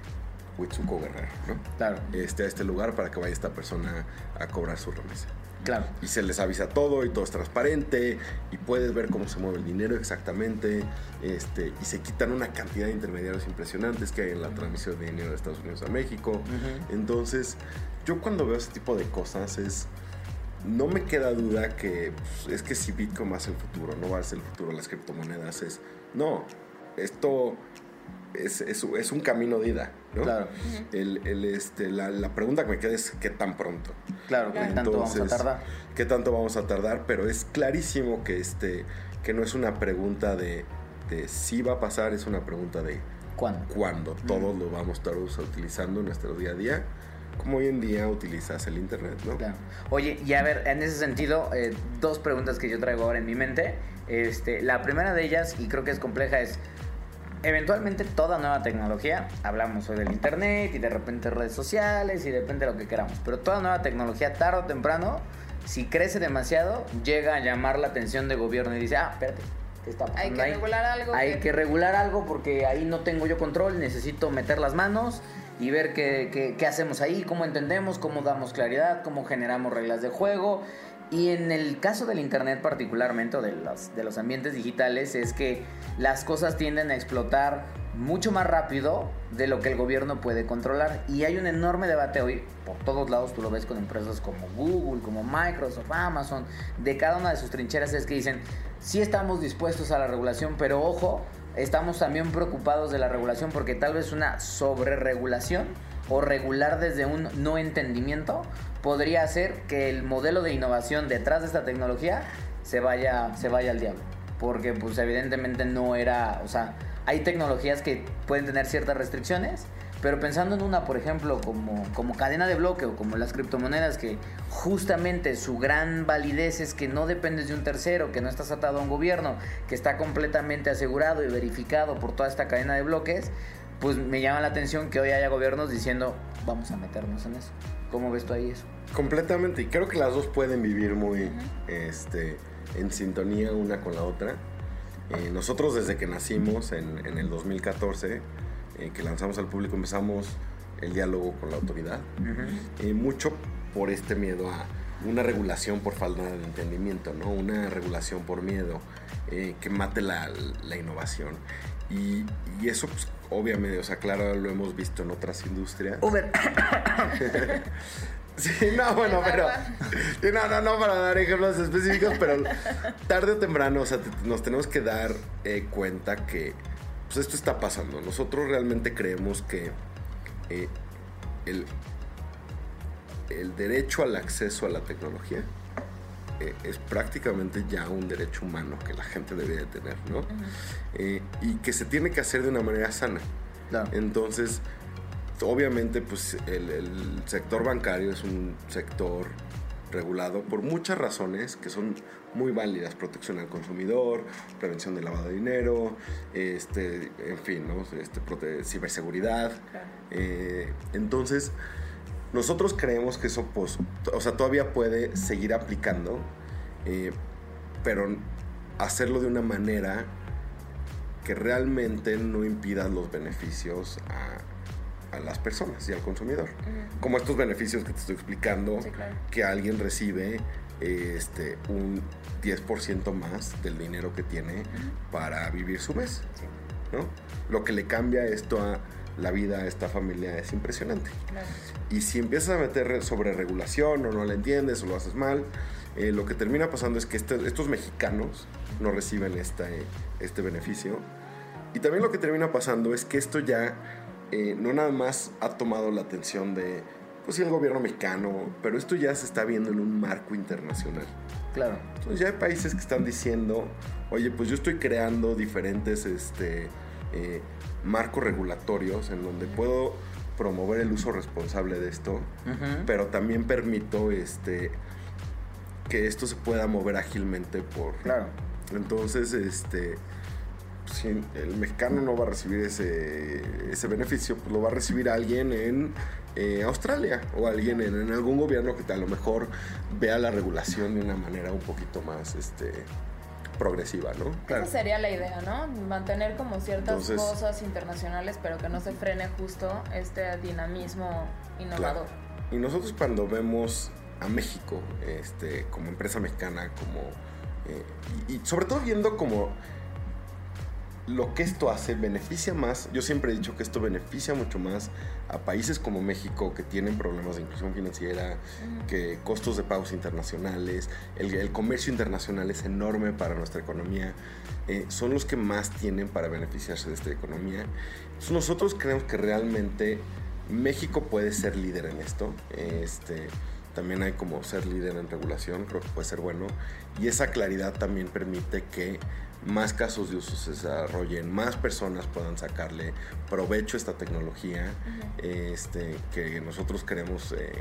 D: Huitzuco Guerrero, ¿no?
B: Claro,
D: Este, a este lugar para que vaya esta persona a cobrar su remesa.
B: claro.
D: Y se les avisa todo y todo es transparente y puedes ver cómo se mueve el dinero exactamente. Este, y se quitan una cantidad de intermediarios impresionantes que hay en la transmisión de dinero de Estados Unidos a México. Entonces, yo cuando veo ese tipo de cosas es... No me queda duda que pues, es que si Bitcoin va a ser el futuro, no va a ser el futuro de las criptomonedas. Es, no, esto es, es, es un camino de ida. ¿no?
B: Claro.
D: El, el, este, la, la pregunta que me queda es qué tan pronto.
B: Claro, que tanto vamos a
D: Entonces,
B: tardar.
D: ¿Qué tanto vamos a tardar? Pero es clarísimo que, este, que no es una pregunta de, de si va a pasar, es una pregunta de
B: ¿Cuándo?
D: cuándo. Todos lo vamos a estar us- utilizando en nuestro día a día, como hoy en día utilizas el Internet, ¿no?
B: Claro. Oye, y a ver, en ese sentido, eh, dos preguntas que yo traigo ahora en mi mente. Este, la primera de ellas, y creo que es compleja, es eventualmente toda nueva tecnología, hablamos hoy del internet y de repente redes sociales y depende de lo que queramos, pero toda nueva tecnología tarde o temprano, si crece demasiado, llega a llamar la atención del gobierno y dice, ah, espérate, ¿qué está pasando
C: Hay que
B: ahí?
C: regular algo.
B: Hay que regular algo porque ahí no tengo yo control, necesito meter las manos y ver qué, qué- qué hacemos ahí, cómo entendemos, cómo damos claridad, cómo generamos reglas de juego. Y en el caso del Internet particularmente, o de los, de los ambientes digitales, es que las cosas tienden a explotar mucho más rápido de lo que el gobierno puede controlar. Y hay un enorme debate hoy, por todos lados, tú lo ves con empresas como Google, como Microsoft, Amazon, de cada una de sus trincheras es que dicen, sí estamos dispuestos a la regulación, pero ojo, estamos también preocupados de la regulación porque tal vez una sobreregulación o regular desde un no entendimiento podría hacer que el modelo de innovación detrás de esta tecnología se vaya, se vaya al diablo. Porque pues evidentemente no era, o sea, hay tecnologías que pueden tener ciertas restricciones, pero pensando en una, por ejemplo, como, como cadena de bloque o como las criptomonedas, que justamente su gran validez es que no dependes de un tercero, que no estás atado a un gobierno, que está completamente asegurado y verificado por toda esta cadena de bloques, pues me llama la atención que hoy haya gobiernos diciendo, vamos a meternos en eso. ¿Cómo ves tú ahí eso?
D: Completamente, y creo que las dos pueden vivir muy este, en sintonía una con la otra. Eh, nosotros desde que nacimos en, en el 2014, eh, que lanzamos al público, empezamos el diálogo con la autoridad. Eh, mucho por este miedo a una regulación por falta de entendimiento, ¿no? Una regulación por miedo que mate la, la innovación. Y, y eso, pues, obviamente, o sea, claro, lo hemos visto en otras industrias.
B: Uber.
D: Sí, no, bueno, pero. no, no, no para dar ejemplos específicos, pero tarde o temprano, o sea, te- nos tenemos que dar eh, cuenta que pues, esto está pasando. Nosotros realmente creemos que eh, el, el derecho al acceso a la tecnología eh, es prácticamente ya un derecho humano que la gente debe de tener, ¿no? Eh, y que se tiene que hacer de una manera sana.
B: Claro.
D: Entonces, obviamente, pues el, el sector bancario es un sector regulado por muchas razones que son muy válidas, protección al consumidor, prevención del lavado de dinero, este, en fin, ¿no? este, prote- ciberseguridad.
C: Claro.
D: Eh, entonces, nosotros creemos que eso, pues, o sea, todavía puede seguir aplicando, eh, pero hacerlo de una manera que realmente no impida los beneficios a, a las personas y al consumidor. Como estos beneficios que te estoy explicando,
C: Sí, claro.
D: que alguien recibe eh, este, un 10% más del dinero que tiene para vivir su mes.
C: Sí,
D: ¿no? Lo que le cambia esto a la vida a esta familia es impresionante.
C: claro.
D: Y si empiezas a meter sobre regulación o no la entiendes o lo haces mal, eh, lo que termina pasando es que este- estos mexicanos no reciben este, este beneficio. Y también lo que termina pasando es que esto ya eh, no nada más ha tomado la atención de, pues sí, el gobierno mexicano, pero esto ya se está viendo en un marco internacional.
B: Claro.
D: Entonces ya hay países que están diciendo, oye, pues yo estoy creando diferentes este, eh, marcos regulatorios en donde puedo promover el uso responsable de esto, pero también permito este, que esto se pueda mover ágilmente por...
B: Claro.
D: Entonces, este, si el mexicano no va a recibir ese, ese beneficio, pues lo va a recibir alguien en eh, Australia o alguien en, en algún gobierno que a lo mejor vea la regulación de una manera un poquito más este, progresiva, ¿no?
C: Esa sería la idea, ¿no? Mantener como ciertas
D: Entonces-
C: cosas internacionales, pero que no se frene justo este dinamismo innovador.
D: Y nosotros cuando vemos a México este, como empresa mexicana, como eh, y, y sobre todo viendo como lo que esto hace beneficia más, yo siempre he dicho que esto beneficia mucho más a países como México que tienen problemas de inclusión financiera, que costos de pagos internacionales, el, el comercio internacional es enorme para nuestra economía, eh, son los que más tienen para beneficiarse de esta economía. Entonces, nosotros creemos que realmente México puede ser líder en esto. Este, también hay como ser líder en regulación, creo que puede ser bueno. Y esa claridad también permite que más casos de uso se desarrollen, más personas puedan sacarle provecho a esta tecnología, este, que nosotros queremos eh,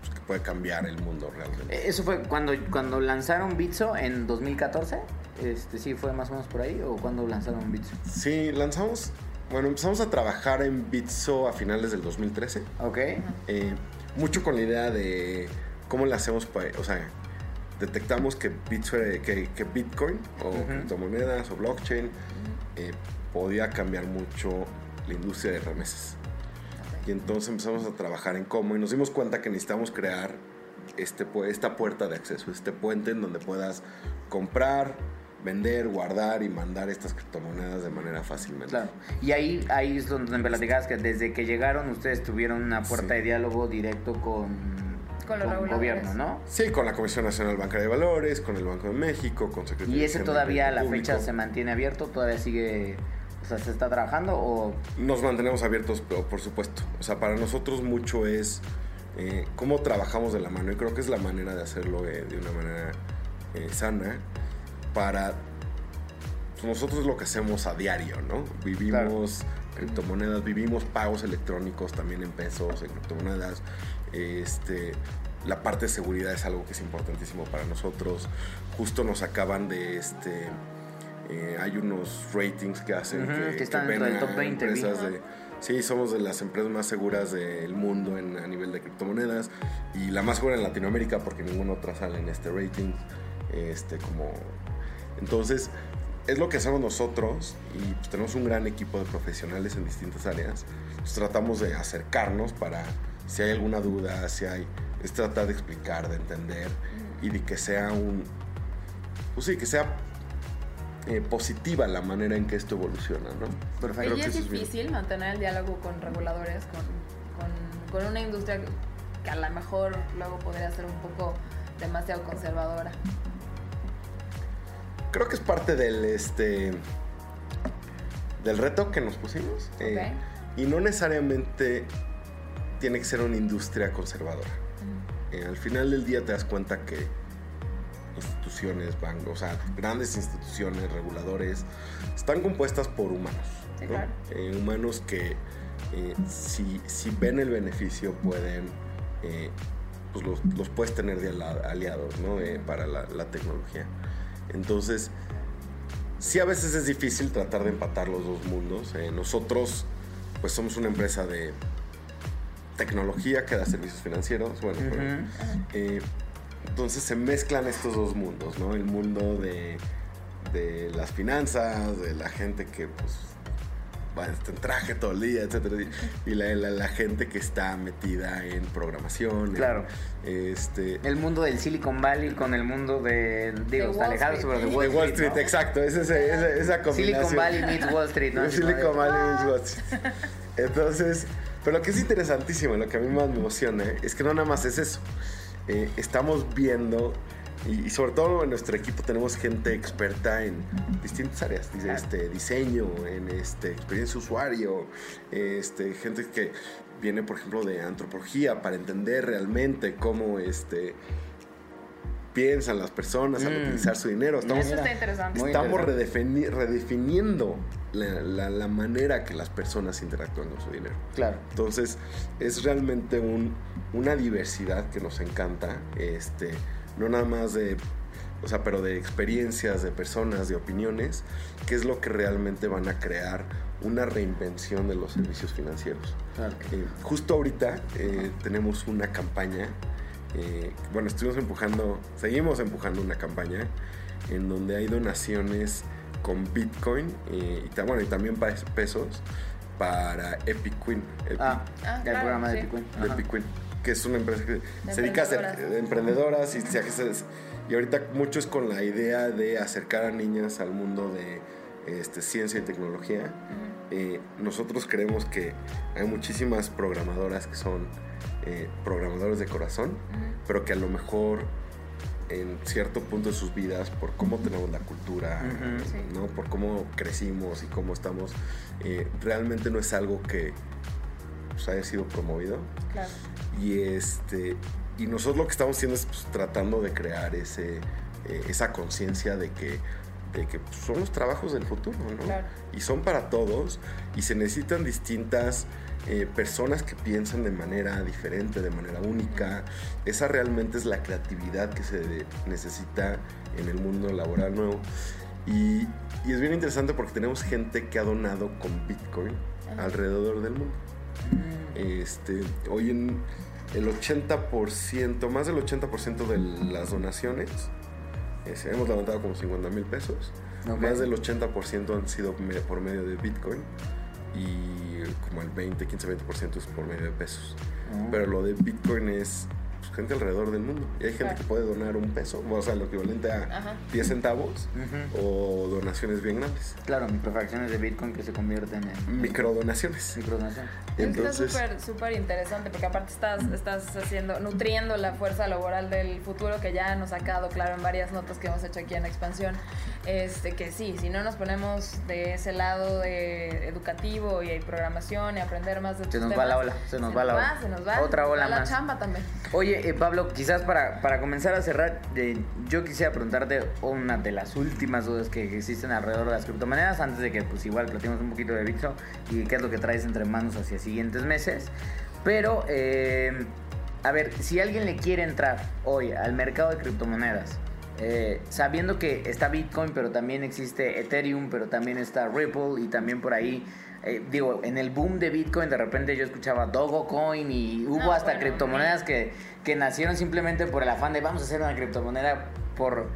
D: pues, que puede cambiar el mundo realmente.
B: Eh, ¿Eso fue cuando, cuando lanzaron Bitso en 2014? Este, ¿Sí fue más o menos por ahí? ¿O cuando lanzaron Bitso?
D: Sí, lanzamos, bueno, empezamos a trabajar en Bitso a finales del 2013.
B: Ok.
D: Eh, mucho con la idea de cómo le hacemos, pa- o sea, detectamos que, Bitso era- que, que Bitcoin o
B: Ujú.
D: criptomonedas o blockchain eh, podía cambiar mucho la industria de remesas. Y entonces empezamos a trabajar en cómo y nos dimos cuenta que necesitamos crear este, esta puerta de acceso, este puente en donde puedas comprar, vender, guardar y mandar estas criptomonedas de manera fácilmente.
B: Claro. Y ahí, ahí es donde me platicabas que desde que llegaron ustedes tuvieron una puerta
D: Sí.
B: de diálogo directo con,
C: Con los
B: gobierno, ¿no?
D: Sí, con la Comisión Nacional Bancaria de Valores, con el Banco de México, con Secretaría
B: ¿Y
D: de
B: ese
D: Hacienda
B: todavía a la
D: Público.
B: fecha se mantiene abierto? ¿Todavía sigue, o sea, se está trabajando o...?
D: Nos mantenemos abiertos, pero por supuesto. O sea, para nosotros mucho es eh, cómo trabajamos de la mano y creo que es la manera de hacerlo eh, de una manera eh, sana para... pues, nosotros es lo que hacemos a diario, ¿no? Vivimos criptomonedas, vivimos pagos electrónicos también en pesos, en criptomonedas. Este, la parte de seguridad es algo que es importantísimo para nosotros. Justo nos acaban de este... eh, hay unos ratings que hacen
B: Ujú,
D: que,
B: que están
D: ven
B: dentro del
D: a
B: top 20, vi.
D: empresas de- sí, somos de las empresas más seguras del mundo en, a nivel de criptomonedas y la más segura en Latinoamérica porque ninguna otra sale en este rating. Este, como, entonces, es lo que hacemos nosotros y pues, tenemos un gran equipo de profesionales en distintas áreas. Pues, tratamos de acercarnos para si hay alguna duda, si hay, es tratar de explicar, de entender y de que sea un, pues sí, que sea eh, positiva la manera en que esto evoluciona, ¿no?
B: Perfecto.
C: Y es difícil mantener el diálogo con reguladores, con, con- con una industria que a lo mejor luego podría ser un poco demasiado conservadora.
D: Creo que es parte del este del reto que nos pusimos. eh, y no necesariamente tiene que ser una industria conservadora. Eh, al final del día te das cuenta que instituciones, bancos, o sea, grandes instituciones, reguladores, están compuestas por humanos.
C: Sí,
D: ¿no?
C: claro.
D: Eh, humanos que eh, si, si ven el beneficio pueden, eh, pues los, los puedes tener de aliados ¿no? Para la, la tecnología. Entonces, sí a veces es difícil tratar de empatar los dos mundos. Nosotros, pues somos una empresa de tecnología que da servicios financieros. Bueno, pero,
B: Ujú.
D: eh, entonces se mezclan estos dos mundos, ¿no? El mundo de, de las finanzas, de la gente que pues va en traje todo el día, etcétera, y la, la- la gente que está metida en programación. en,
B: Claro.
D: este,
B: El mundo del Silicon Valley con el mundo de... Digo,
C: De
B: está
C: Wall
B: alejado,
C: Street.
B: pero de
D: de
B: Wall,
D: Wall Street,
B: ¿no?
D: exacto, es ese- esa, esa combinación.
B: Silicon Valley meets Wall Street, ¿no?
D: Silicon Valley meets Wall Street. Entonces, pero lo que es interesantísimo, lo que a mí más me emociona, es que no nada más es eso. Eh, estamos viendo, y, y sobre todo en nuestro equipo tenemos gente experta en distintas áreas, dice, este, diseño, en este, experiencia de usuario, este, gente que viene, por ejemplo, de antropología para entender realmente cómo este, piensan las personas al
B: Mm.
D: utilizar su dinero. Estamos
C: Eso está interesante.
D: Estamos
B: interesante.
D: redefini- redefiniendo la, la- la manera que las personas interactúan con su dinero.
B: Claro.
D: Entonces, es realmente un- una diversidad que nos encanta. Este, no nada más de o sea, pero de experiencias, de personas, de opiniones, qué es lo que realmente van a crear una reinvención de los servicios financieros.
B: Claro.
D: Eh, justo ahorita eh, tenemos una campaña, eh, bueno, estuvimos empujando, seguimos empujando una campaña en donde hay donaciones con Bitcoin eh, y, bueno, y también pesos para Epic Queen. Epic-
B: Ah,
C: Ah,
B: el
C: claro,
B: programa de
C: sí.
B: Bitcoin.
D: de
B: Ajá.
D: Epic Queen, que es una empresa que se dedica a ser
C: emprendedoras.
D: de emprendedoras y, y ahorita mucho es con la idea de acercar a niñas al mundo de este, ciencia y tecnología. Eh, nosotros creemos que hay muchísimas programadoras que son eh, programadores de corazón, pero que a lo mejor en cierto punto de sus vidas, por cómo tenemos la cultura.
C: Sí.
D: ¿no? por cómo crecimos y cómo estamos, eh, realmente no es algo que pues, haya sido promovido.
C: Claro.
D: Y este y nosotros lo que estamos haciendo es pues, tratando de crear ese eh, esa conciencia de que de que pues, son los trabajos del futuro, ¿no?
C: Claro.
D: Y son para todos y se necesitan distintas eh, personas que piensan de manera diferente, de manera única. Esa realmente es la creatividad que se necesita en el mundo laboral nuevo. Y, y es bien interesante porque tenemos gente que ha donado con Bitcoin alrededor del mundo. Este, hoy en el 80%, más del 80% de las donaciones, este, hemos levantado como 50 mil pesos. Más del 80% han sido por medio de Bitcoin y como el 20, 15, 20% es por medio de pesos.
B: Oh.
D: Pero lo de Bitcoin es gente alrededor del mundo. Y hay gente
C: Claro.
D: que puede donar un peso, o sea, lo equivalente a
C: Ajá.
D: 10 centavos
B: Ujú.
D: o donaciones bien grandes.
B: Claro, microfracciones de Bitcoin que se convierten en
D: Microdonaciones.
B: microdonación.
C: Es
D: Entonces,
C: súper, súper interesante porque aparte estás, estás haciendo, nutriendo la fuerza laboral del futuro que ya nos ha quedado claro en varias notas que hemos hecho aquí en Expansión. Este, que sí, si no nos ponemos de ese lado de educativo y hay programación y aprender más de
B: Se nos va la
C: temas,
B: ola, se nos va la ola.
C: Se nos va,
B: Otra
C: se nos
B: ola
C: va la
B: más.
C: chamba también.
B: Oye, Pablo, quizás para, para comenzar a cerrar, eh, yo quisiera preguntarte una de las últimas dudas que existen alrededor de las criptomonedas, antes de que pues igual platicemos un poquito de Bitcoin y qué es lo que traes entre manos hacia siguientes meses. Pero, eh, a ver, si alguien le quiere entrar hoy al mercado de criptomonedas, eh, sabiendo que está Bitcoin, pero también existe Ethereum, pero también está Ripple y también por ahí, eh, digo, en el boom de Bitcoin de repente yo escuchaba Dogecoin y hubo
C: No,
B: hasta
C: bueno,
B: criptomonedas que, que nacieron simplemente por el afán de vamos a hacer una criptomoneda por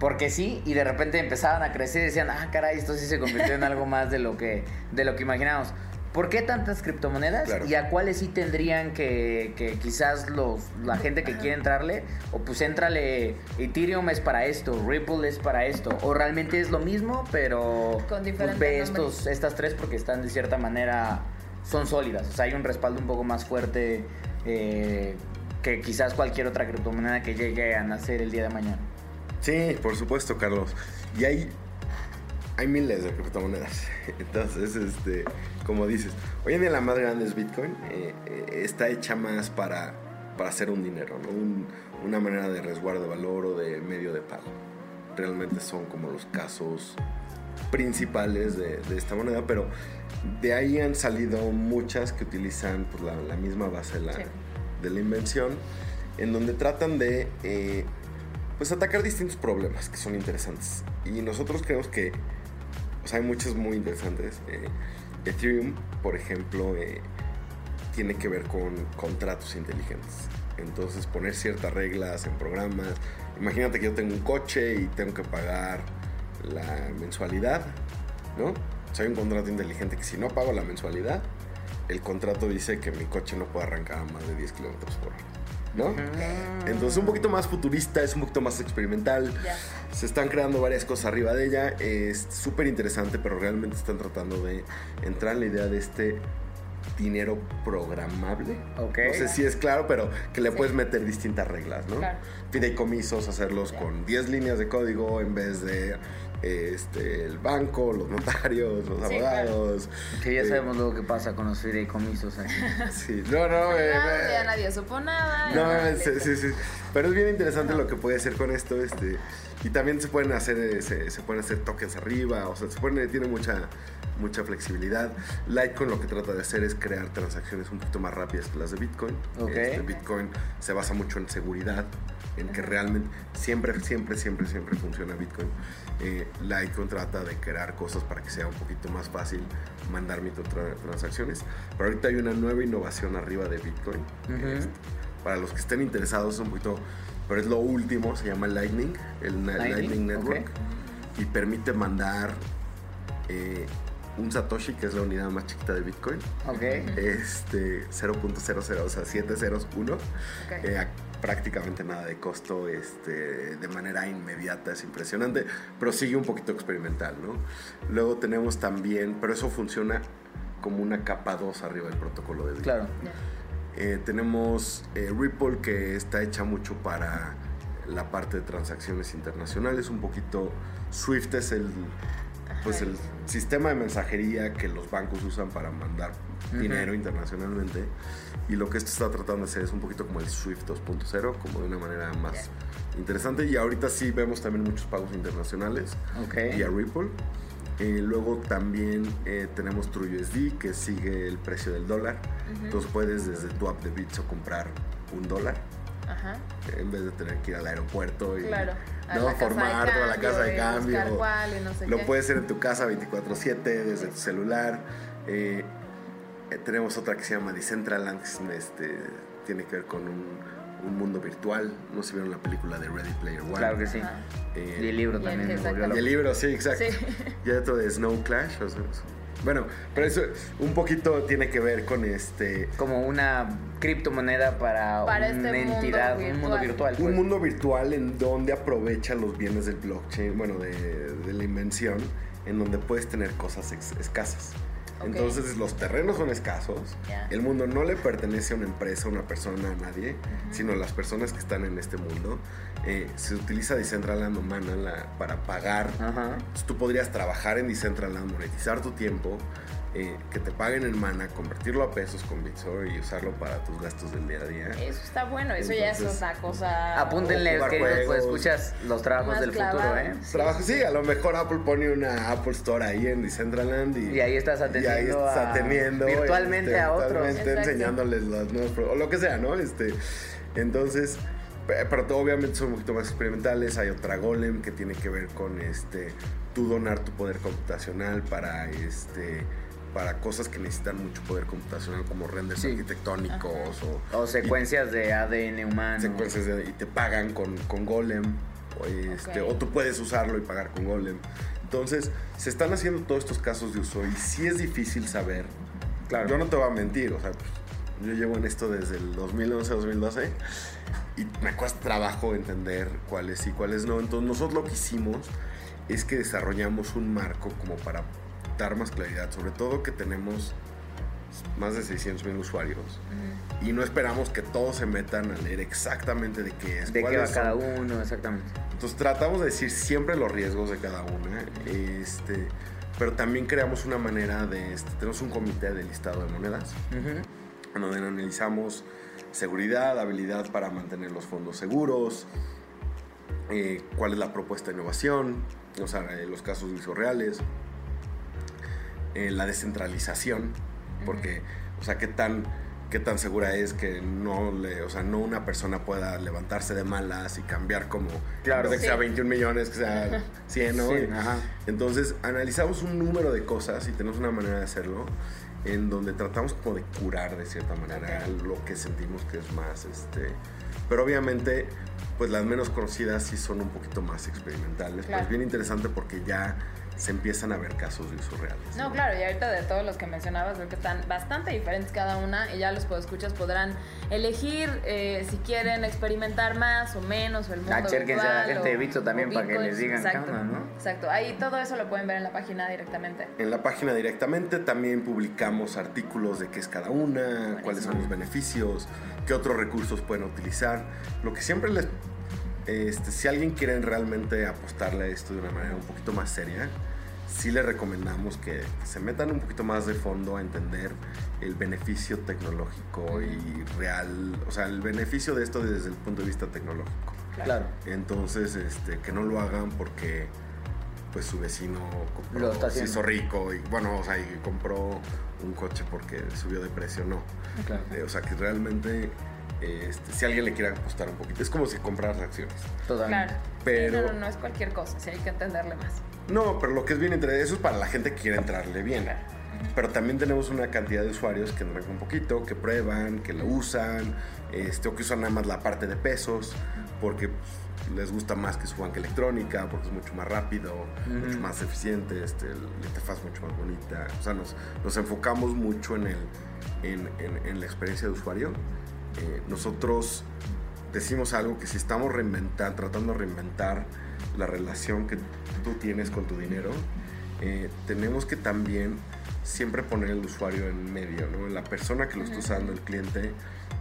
B: porque sí y de repente empezaban a crecer y decían ah caray esto sí se convirtió en algo más de lo que de lo que imaginábamos ¿Por qué tantas criptomonedas?
D: Claro.
B: ¿Y a cuáles sí tendrían que, que quizás los, la gente que quiere entrarle? O pues entrale, Ethereum es para esto, Ripple es para esto. O realmente es lo mismo, pero
C: Con
B: pues,
C: diferentes
B: ve estos, estas tres porque están de cierta manera, son sólidas. O sea, hay un respaldo un poco más fuerte eh, que quizás cualquier otra criptomoneda que llegue a nacer el día de mañana.
D: Sí, por supuesto, Carlos. Y hay, hay miles de criptomonedas. Entonces, este, como dices, hoy en día la más grande es Bitcoin. eh, eh, está hecha más para, para hacer un dinero, ¿no? Un- una manera de resguardo de valor o de medio de pago. Realmente son como los casos principales de, de esta moneda, pero de ahí han salido muchas que utilizan pues, la, la misma base de la,
C: Sí.
D: de la invención, en donde tratan de eh, pues atacar distintos problemas que son interesantes. Y nosotros creemos que o sea, hay muchos muy interesantes. Eh, Ethereum, por ejemplo, eh, tiene que ver con contratos inteligentes. Entonces, poner ciertas reglas en programas. Imagínate que yo tengo un coche y tengo que pagar la mensualidad, ¿no? O sea, hay un contrato inteligente que si no pago la mensualidad, el contrato dice que mi coche no puede arrancar a más de 10 kilómetros por hora, ¿no? Entonces, un poquito más futurista, es un poquito más experimental. Se están creando varias cosas arriba de ella. Es súper interesante, pero realmente están tratando de entrar en la idea de este dinero programable.
B: Ok.
D: No sé si es claro, pero que le
C: Sí.
D: puedes meter distintas reglas, ¿no?
C: Claro.
D: Fideicomisos, hacerlos con 10 líneas de código en vez de este, el banco, los notarios, los
C: Sí,
D: abogados.
B: Que ya
D: Eh,
B: sabemos luego qué pasa con los fideicomisos aquí.
D: Sí, no, no, eh,
C: Ah,
D: eh,
C: ya nadie supo nada.
D: no,
C: ya-
D: sí, sí, sí. Pero es bien interesante lo que puede hacer con esto. Este, y también se pueden hacer, eh, se, se pueden hacer tokens arriba. O sea, se pueden, tiene mucha, mucha flexibilidad. Litecoin lo que trata de hacer es crear transacciones un poquito más rápidas que las de Bitcoin.
B: Ok.
D: Este, Bitcoin se basa mucho en seguridad. En que realmente siempre, siempre, siempre, siempre funciona Bitcoin. Eh, Litecoin trata de crear cosas para que sea un poquito más fácil mandar transacciones. Pero ahorita hay una nueva innovación arriba de Bitcoin. Este, para los que estén interesados, es un poquito, pero es lo último, se llama Lightning, el Lightning, Network, y permite mandar eh, un Satoshi, que es la unidad más chiquita de Bitcoin.
B: Ok.
D: Este, 0.00, o sea, 7 ceros, 1. Eh, prácticamente nada de costo este, de manera inmediata, es impresionante, pero sigue un poquito experimental, ¿no? Luego tenemos también, pero eso funciona como una capa 2 arriba del protocolo de Bitcoin.
B: Claro.
D: Eh, tenemos eh, Ripple que está hecha mucho para la parte de transacciones internacionales, un poquito Swift es el pues el sistema de mensajería que los bancos usan para mandar dinero internacionalmente. Y lo que esto está tratando de hacer es un poquito como el Swift 2.0, como de una manera más interesante. Y ahorita sí vemos también muchos pagos internacionales
B: okay.
D: vía Ripple. Eh, luego también eh, tenemos TrueUSD que sigue el precio del dólar. Entonces puedes desde tu app de Bitso comprar un dólar. Ajá. En vez de tener que ir al aeropuerto y
C: claro
D: ¿no? Formar toda la casa de cambio. lo puedes hacer en tu casa 24/7 desde tu celular. Eh, eh, tenemos otra que se llama Decentraland, este, tiene que ver con un, mundo virtual. No sé si vieron la película de Ready Player One.
B: Claro que sí. Eh, y el libro también.
D: Y el libro, sí, exacto. Y otro de Snow Clash. O sea, bueno, pero eso un poquito tiene que ver con este...
B: Como una criptomoneda para,
C: una
B: este entidad, un mundo virtual.
D: Un pues. mundo virtual en donde aprovecha los bienes del blockchain, bueno, de, de la invención, en donde puedes tener cosas escasas. Entonces los terrenos son escasos, el mundo no le pertenece a una empresa, a una persona, a nadie, sino a las personas que están en este mundo. Eh, se utiliza Decentraland o Mana para pagar. tú podrías trabajar en Decentraland, monetizar tu tiempo eh, que te paguen en mana, convertirlo a pesos con Bitso y usarlo para tus gastos del día a día.
C: Eso está bueno, eso ya es otra cosa.
B: Apúntenle, queridos, pues escuchas los trabajos del futuro, ¿eh?
D: Sí, sí, a lo mejor Apple pone una Apple Store ahí en Decentraland y,
B: y ahí estás atendiendo,
D: y ahí estás atendiendo
B: virtualmente a otros.
D: Virtualmente enseñándoles los nuevos o lo que sea, ¿no? Este, entonces pero obviamente son un poquito más experimentales. Hay otra Golem que tiene que ver con este tú donar tu poder computacional para este para cosas que necesitan mucho poder computacional como renders arquitectónicos
B: o, secuencias de ADN humano.
D: Secuencias de, y te pagan con, con Golem o, este, o tú puedes usarlo y pagar con Golem. Entonces, se están haciendo todos estos casos de uso y sí es difícil saber. Claro. Yo no te voy a mentir, o sea, pues, yo llevo en esto desde el 2011-2012 y me cuesta trabajo entender cuáles y cuáles no. Entonces, nosotros lo que hicimos es que desarrollamos un marco como para dar más claridad, sobre todo que tenemos más de 600 mil usuarios y no esperamos que todos se metan a leer exactamente de qué es.
B: De qué va cada uno, exactamente.
D: Entonces tratamos de decir siempre los riesgos de cada una, este, pero también creamos una manera de, este, tenemos un comité de listado de monedas, donde analizamos seguridad, habilidad para mantener los fondos seguros, eh, cuál es la propuesta de innovación, o sea, eh, los casos de reales eh, la descentralización, porque, o sea, qué tan, qué tan segura es que no le, o sea, no una persona pueda levantarse de malas y cambiar como, claro, que sea 21 millones, que sea 100, ¿no? Entonces, analizamos un número de cosas y tenemos una manera de hacerlo en donde tratamos como de curar de cierta manera lo que sentimos que es más, este, pero obviamente pues las menos conocidas sí son un poquito más experimentales, pero es bien interesante porque ya se empiezan a ver casos de uso reales.
C: No, claro, y ahorita de todos los que mencionabas, creo que están bastante diferentes cada una y ya los escuchas podrán elegir eh, si quieren experimentar más o menos o el mundo
B: Acérquense a la gente de Bitso también para que les digan
C: exacto, ¿no? Exacto, ahí todo eso lo pueden ver en la página directamente.
D: En la página directamente también publicamos artículos de qué es cada una, cuáles son los beneficios, qué otros recursos pueden utilizar. Lo que siempre les este, si alguien quiere realmente apostarle a esto de una manera un poquito más seria, sí le recomendamos que, se metan un poquito más de fondo a entender el beneficio tecnológico y real, o sea, el beneficio de esto desde el punto de vista tecnológico.
B: Claro.
D: Entonces, este, que no lo hagan porque pues su vecino compró, se hizo rico y bueno, o sea, y compró un coche porque subió de precio, no. Claro. Eh, o sea, que realmente este, si alguien le quiere apostar un poquito. Es como si compraras acciones.
B: Totalmente.
C: Claro.
D: Pero-
C: Sí, no, no, no es cualquier cosa, sí hay que entenderle más.
D: No, pero lo que es bien interesante, eso es para la gente que quiere entrarle bien. Pero también tenemos una cantidad de usuarios que entran un poquito, que prueban, que lo usan, este, o que usan nada más la parte de pesos, porque les gusta más que su banca electrónica, porque es mucho más rápido, mucho más eficiente, este, la interfaz mucho más bonita. O sea, nos, nos enfocamos mucho en, el, en, en- en la experiencia de usuario. Eh, nosotros decimos algo que si estamos reinventar, tratando de reinventar la relación que tú tienes con tu dinero, eh, tenemos que también siempre poner el usuario en medio, ¿no? La persona que lo está usando, el cliente.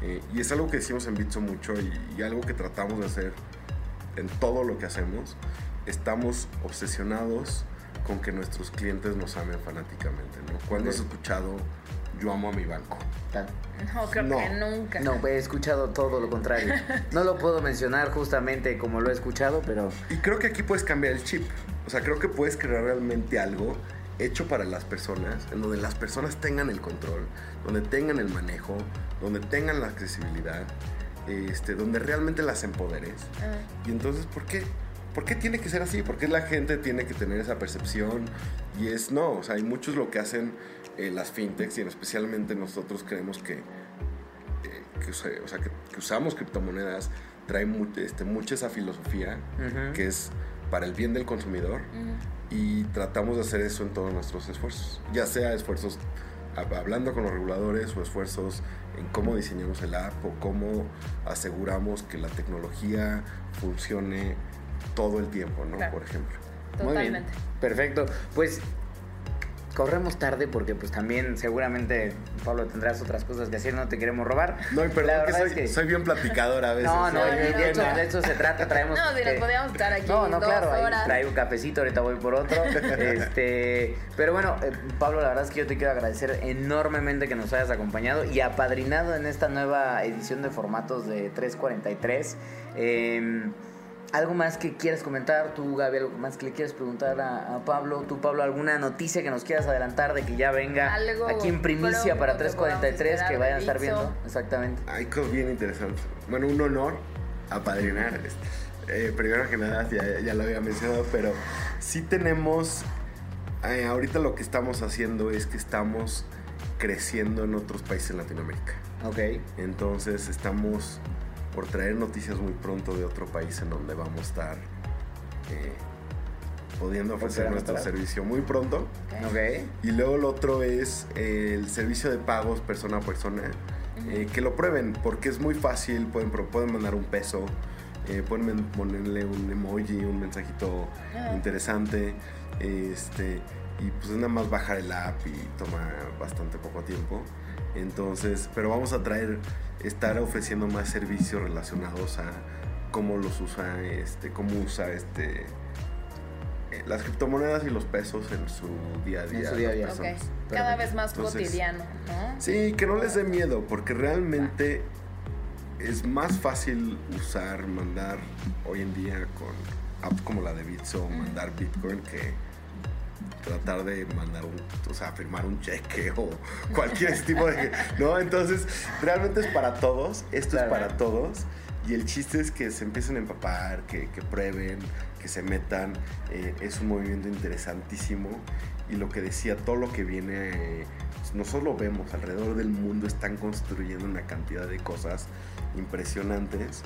D: eh, y es algo que decimos en Bitso mucho y, y algo que tratamos de hacer en todo lo que hacemos. Estamos obsesionados con que nuestros clientes nos amen fanáticamente, ¿no? ¿Cuándo has escuchado yo amo a mi banco?
C: No, creo
D: No.
C: que nunca.
B: No, he escuchado todo lo contrario. No lo puedo mencionar justamente como lo he escuchado, pero
D: Y creo que aquí puedes cambiar el chip. O sea, creo que puedes crear realmente algo hecho para las personas, en donde las personas tengan el control, donde tengan el manejo, donde tengan la accesibilidad, este, donde realmente las empoderes.
C: Ah.
D: Y entonces, ¿por qué? ¿Por qué tiene que ser así? ¿Por qué la gente tiene que tener esa percepción? Y es no, o sea, hay muchos lo que hacen eh, las fintechs y especialmente nosotros creemos que, eh, que, o sea, que, que usamos criptomonedas trae mu- este, mucha esa filosofía
B: Ujú.
D: que es para el bien del consumidor y tratamos de hacer eso en todos nuestros esfuerzos, ya sea esfuerzos hab- hablando con los reguladores o esfuerzos en cómo diseñamos el app o cómo aseguramos que la tecnología funcione todo el tiempo, ¿no?
C: Claro.
D: Por ejemplo.
B: Muy bien.
C: Totalmente.
B: Perfecto. Pues corremos tarde porque pues también seguramente Pablo tendrás otras cosas que decir, no te queremos robar.
D: No, y
B: La
D: perdón que
B: verdad
D: soy,
B: es que-
D: soy bien platicador a veces.
B: No, no,
C: No,
B: y de,
C: no,
B: hecho,
C: no.
B: de eso se trata, traemos...
C: No, si nos
B: eh,
C: podíamos estar aquí
B: No, no,
C: dos
B: claro, ahí
C: horas.
B: traigo un cafecito, ahorita voy por otro. este, pero bueno, eh, Pablo, la verdad es que yo te quiero agradecer enormemente que nos hayas acompañado y apadrinado en esta nueva edición de formatos de 343. Eh, ¿Algo más que quieras comentar tú, Gaby? ¿Algo más que le quieras preguntar a, a Pablo? ¿Tú, Pablo, alguna noticia que nos quieras adelantar de que ya venga
C: Algo
B: aquí en primicia para
C: que
B: 343 que
C: podamos
B: vayan a estar
C: de
B: viendo? Exactamente.
D: Hay cosas bien interesantes. Bueno, un honor apadrinar. eh, primero que nada, ya, ya lo había mencionado, pero sí tenemos. eh, ahorita lo que estamos haciendo es que estamos creciendo en otros países en Latinoamérica.
B: Ok.
D: Entonces estamos por traer noticias muy pronto de otro país en donde vamos a estar eh, pudiendo ofrecer nuestro servicio muy pronto.
B: Ok.
D: Y luego lo otro es eh, el servicio de pagos persona a persona. eh, que lo prueben porque es muy fácil. Pueden, pro- pueden mandar un peso, eh, pueden ponerle un emoji, un mensajito interesante. Este, y pues es nada más bajar el app y toma bastante poco tiempo. Entonces, pero vamos a traer, estar ofreciendo más servicios relacionados a cómo los usa, este, cómo usa este eh, las criptomonedas y los pesos en su día a día.
B: En su día a día.
D: las
C: Ok.
D: personas.
C: Cada vez más
D: Entonces,
C: cotidiano, ¿no?
D: Sí, que no les dé miedo, porque realmente es más fácil usar, mandar hoy en día con apps como la de Bitso, mandar Bitcoin que tratar de mandar un, o sea, firmar un cheque o cualquier tipo de... No, entonces realmente es para todos, esto
B: Claro.
D: es para todos y el chiste es que se empiecen a empapar, que, que prueben, que se metan, eh, es un movimiento interesantísimo y lo que decía, todo lo que viene, nosotros lo vemos, alrededor del mundo están construyendo una cantidad de cosas impresionantes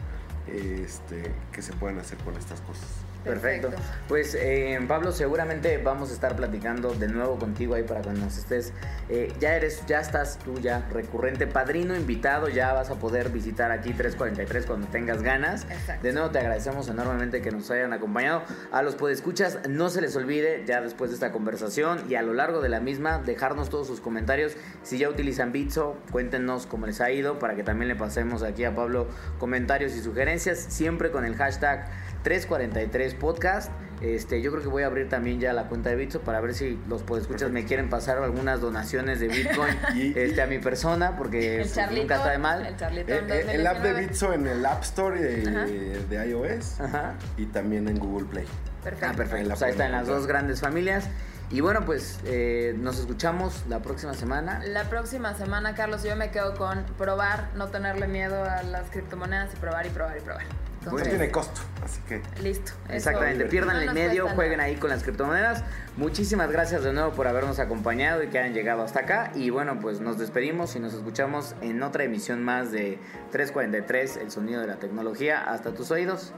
D: este, que se pueden hacer con estas cosas.
B: Perfecto. Pues eh, Pablo, seguramente vamos a estar platicando de nuevo contigo ahí para cuando nos estés. eh, ya eres, ya estás tú ya recurrente, padrino invitado, ya vas a poder visitar aquí 343 cuando tengas ganas.
C: Exacto.
B: De nuevo te agradecemos enormemente que nos hayan acompañado. A los podescuchas, no se les olvide ya después de esta conversación y a lo largo de la misma dejarnos todos sus comentarios. Si ya utilizan Bitso, cuéntenos cómo les ha ido para que también le pasemos aquí a Pablo comentarios y sugerencias, siempre con el hashtag 343 podcast. Este, yo creo que voy a abrir también ya la cuenta de Bitso para ver si los podescuchas me quieren pasar algunas donaciones de Bitcoin
D: Y-
B: este, a mi persona, porque
C: El
B: pues,
C: Charlito.
B: nunca está de mal.
C: El Charlito.
D: Eh,
C: en
D: eh, el app de
C: 2019.
D: Bitso en el App Store de,
C: Ajá.
D: de iOS
B: Ajá.
D: y también en Google Play.
C: Perfecto.
B: Ah, perfecto. Pues ahí
D: pueden
B: están las dos grandes familias. Y bueno, pues eh, nos escuchamos la próxima semana.
C: La próxima semana, Carlos, yo me quedo con probar, no tenerle miedo a las criptomonedas y probar y probar y probar.
D: No
C: Entonces,
D: tiene costo, así que...
C: listo.
B: Exactamente, pierdan el medio, jueguen
C: nada.
B: ahí con las criptomonedas. Muchísimas gracias de nuevo por habernos acompañado y que hayan llegado hasta acá. Y bueno, pues nos despedimos y nos escuchamos en otra emisión más de 343, el sonido de la tecnología. Hasta tus oídos.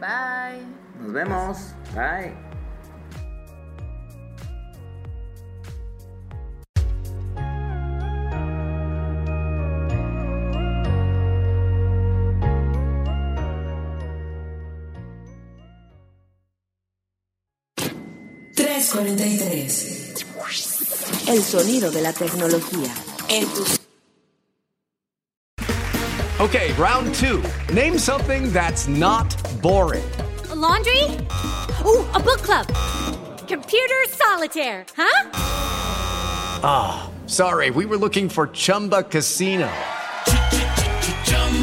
C: Bye.
B: Nos vemos. Bye.
A: $343. El sonido de la tecnología. En tus
E: Okay, round two. Name something that's not boring.
F: A laundry? Ooh, a book club. Computer solitaire, huh?
E: Ah, sorry, we were looking for Chumba Casino.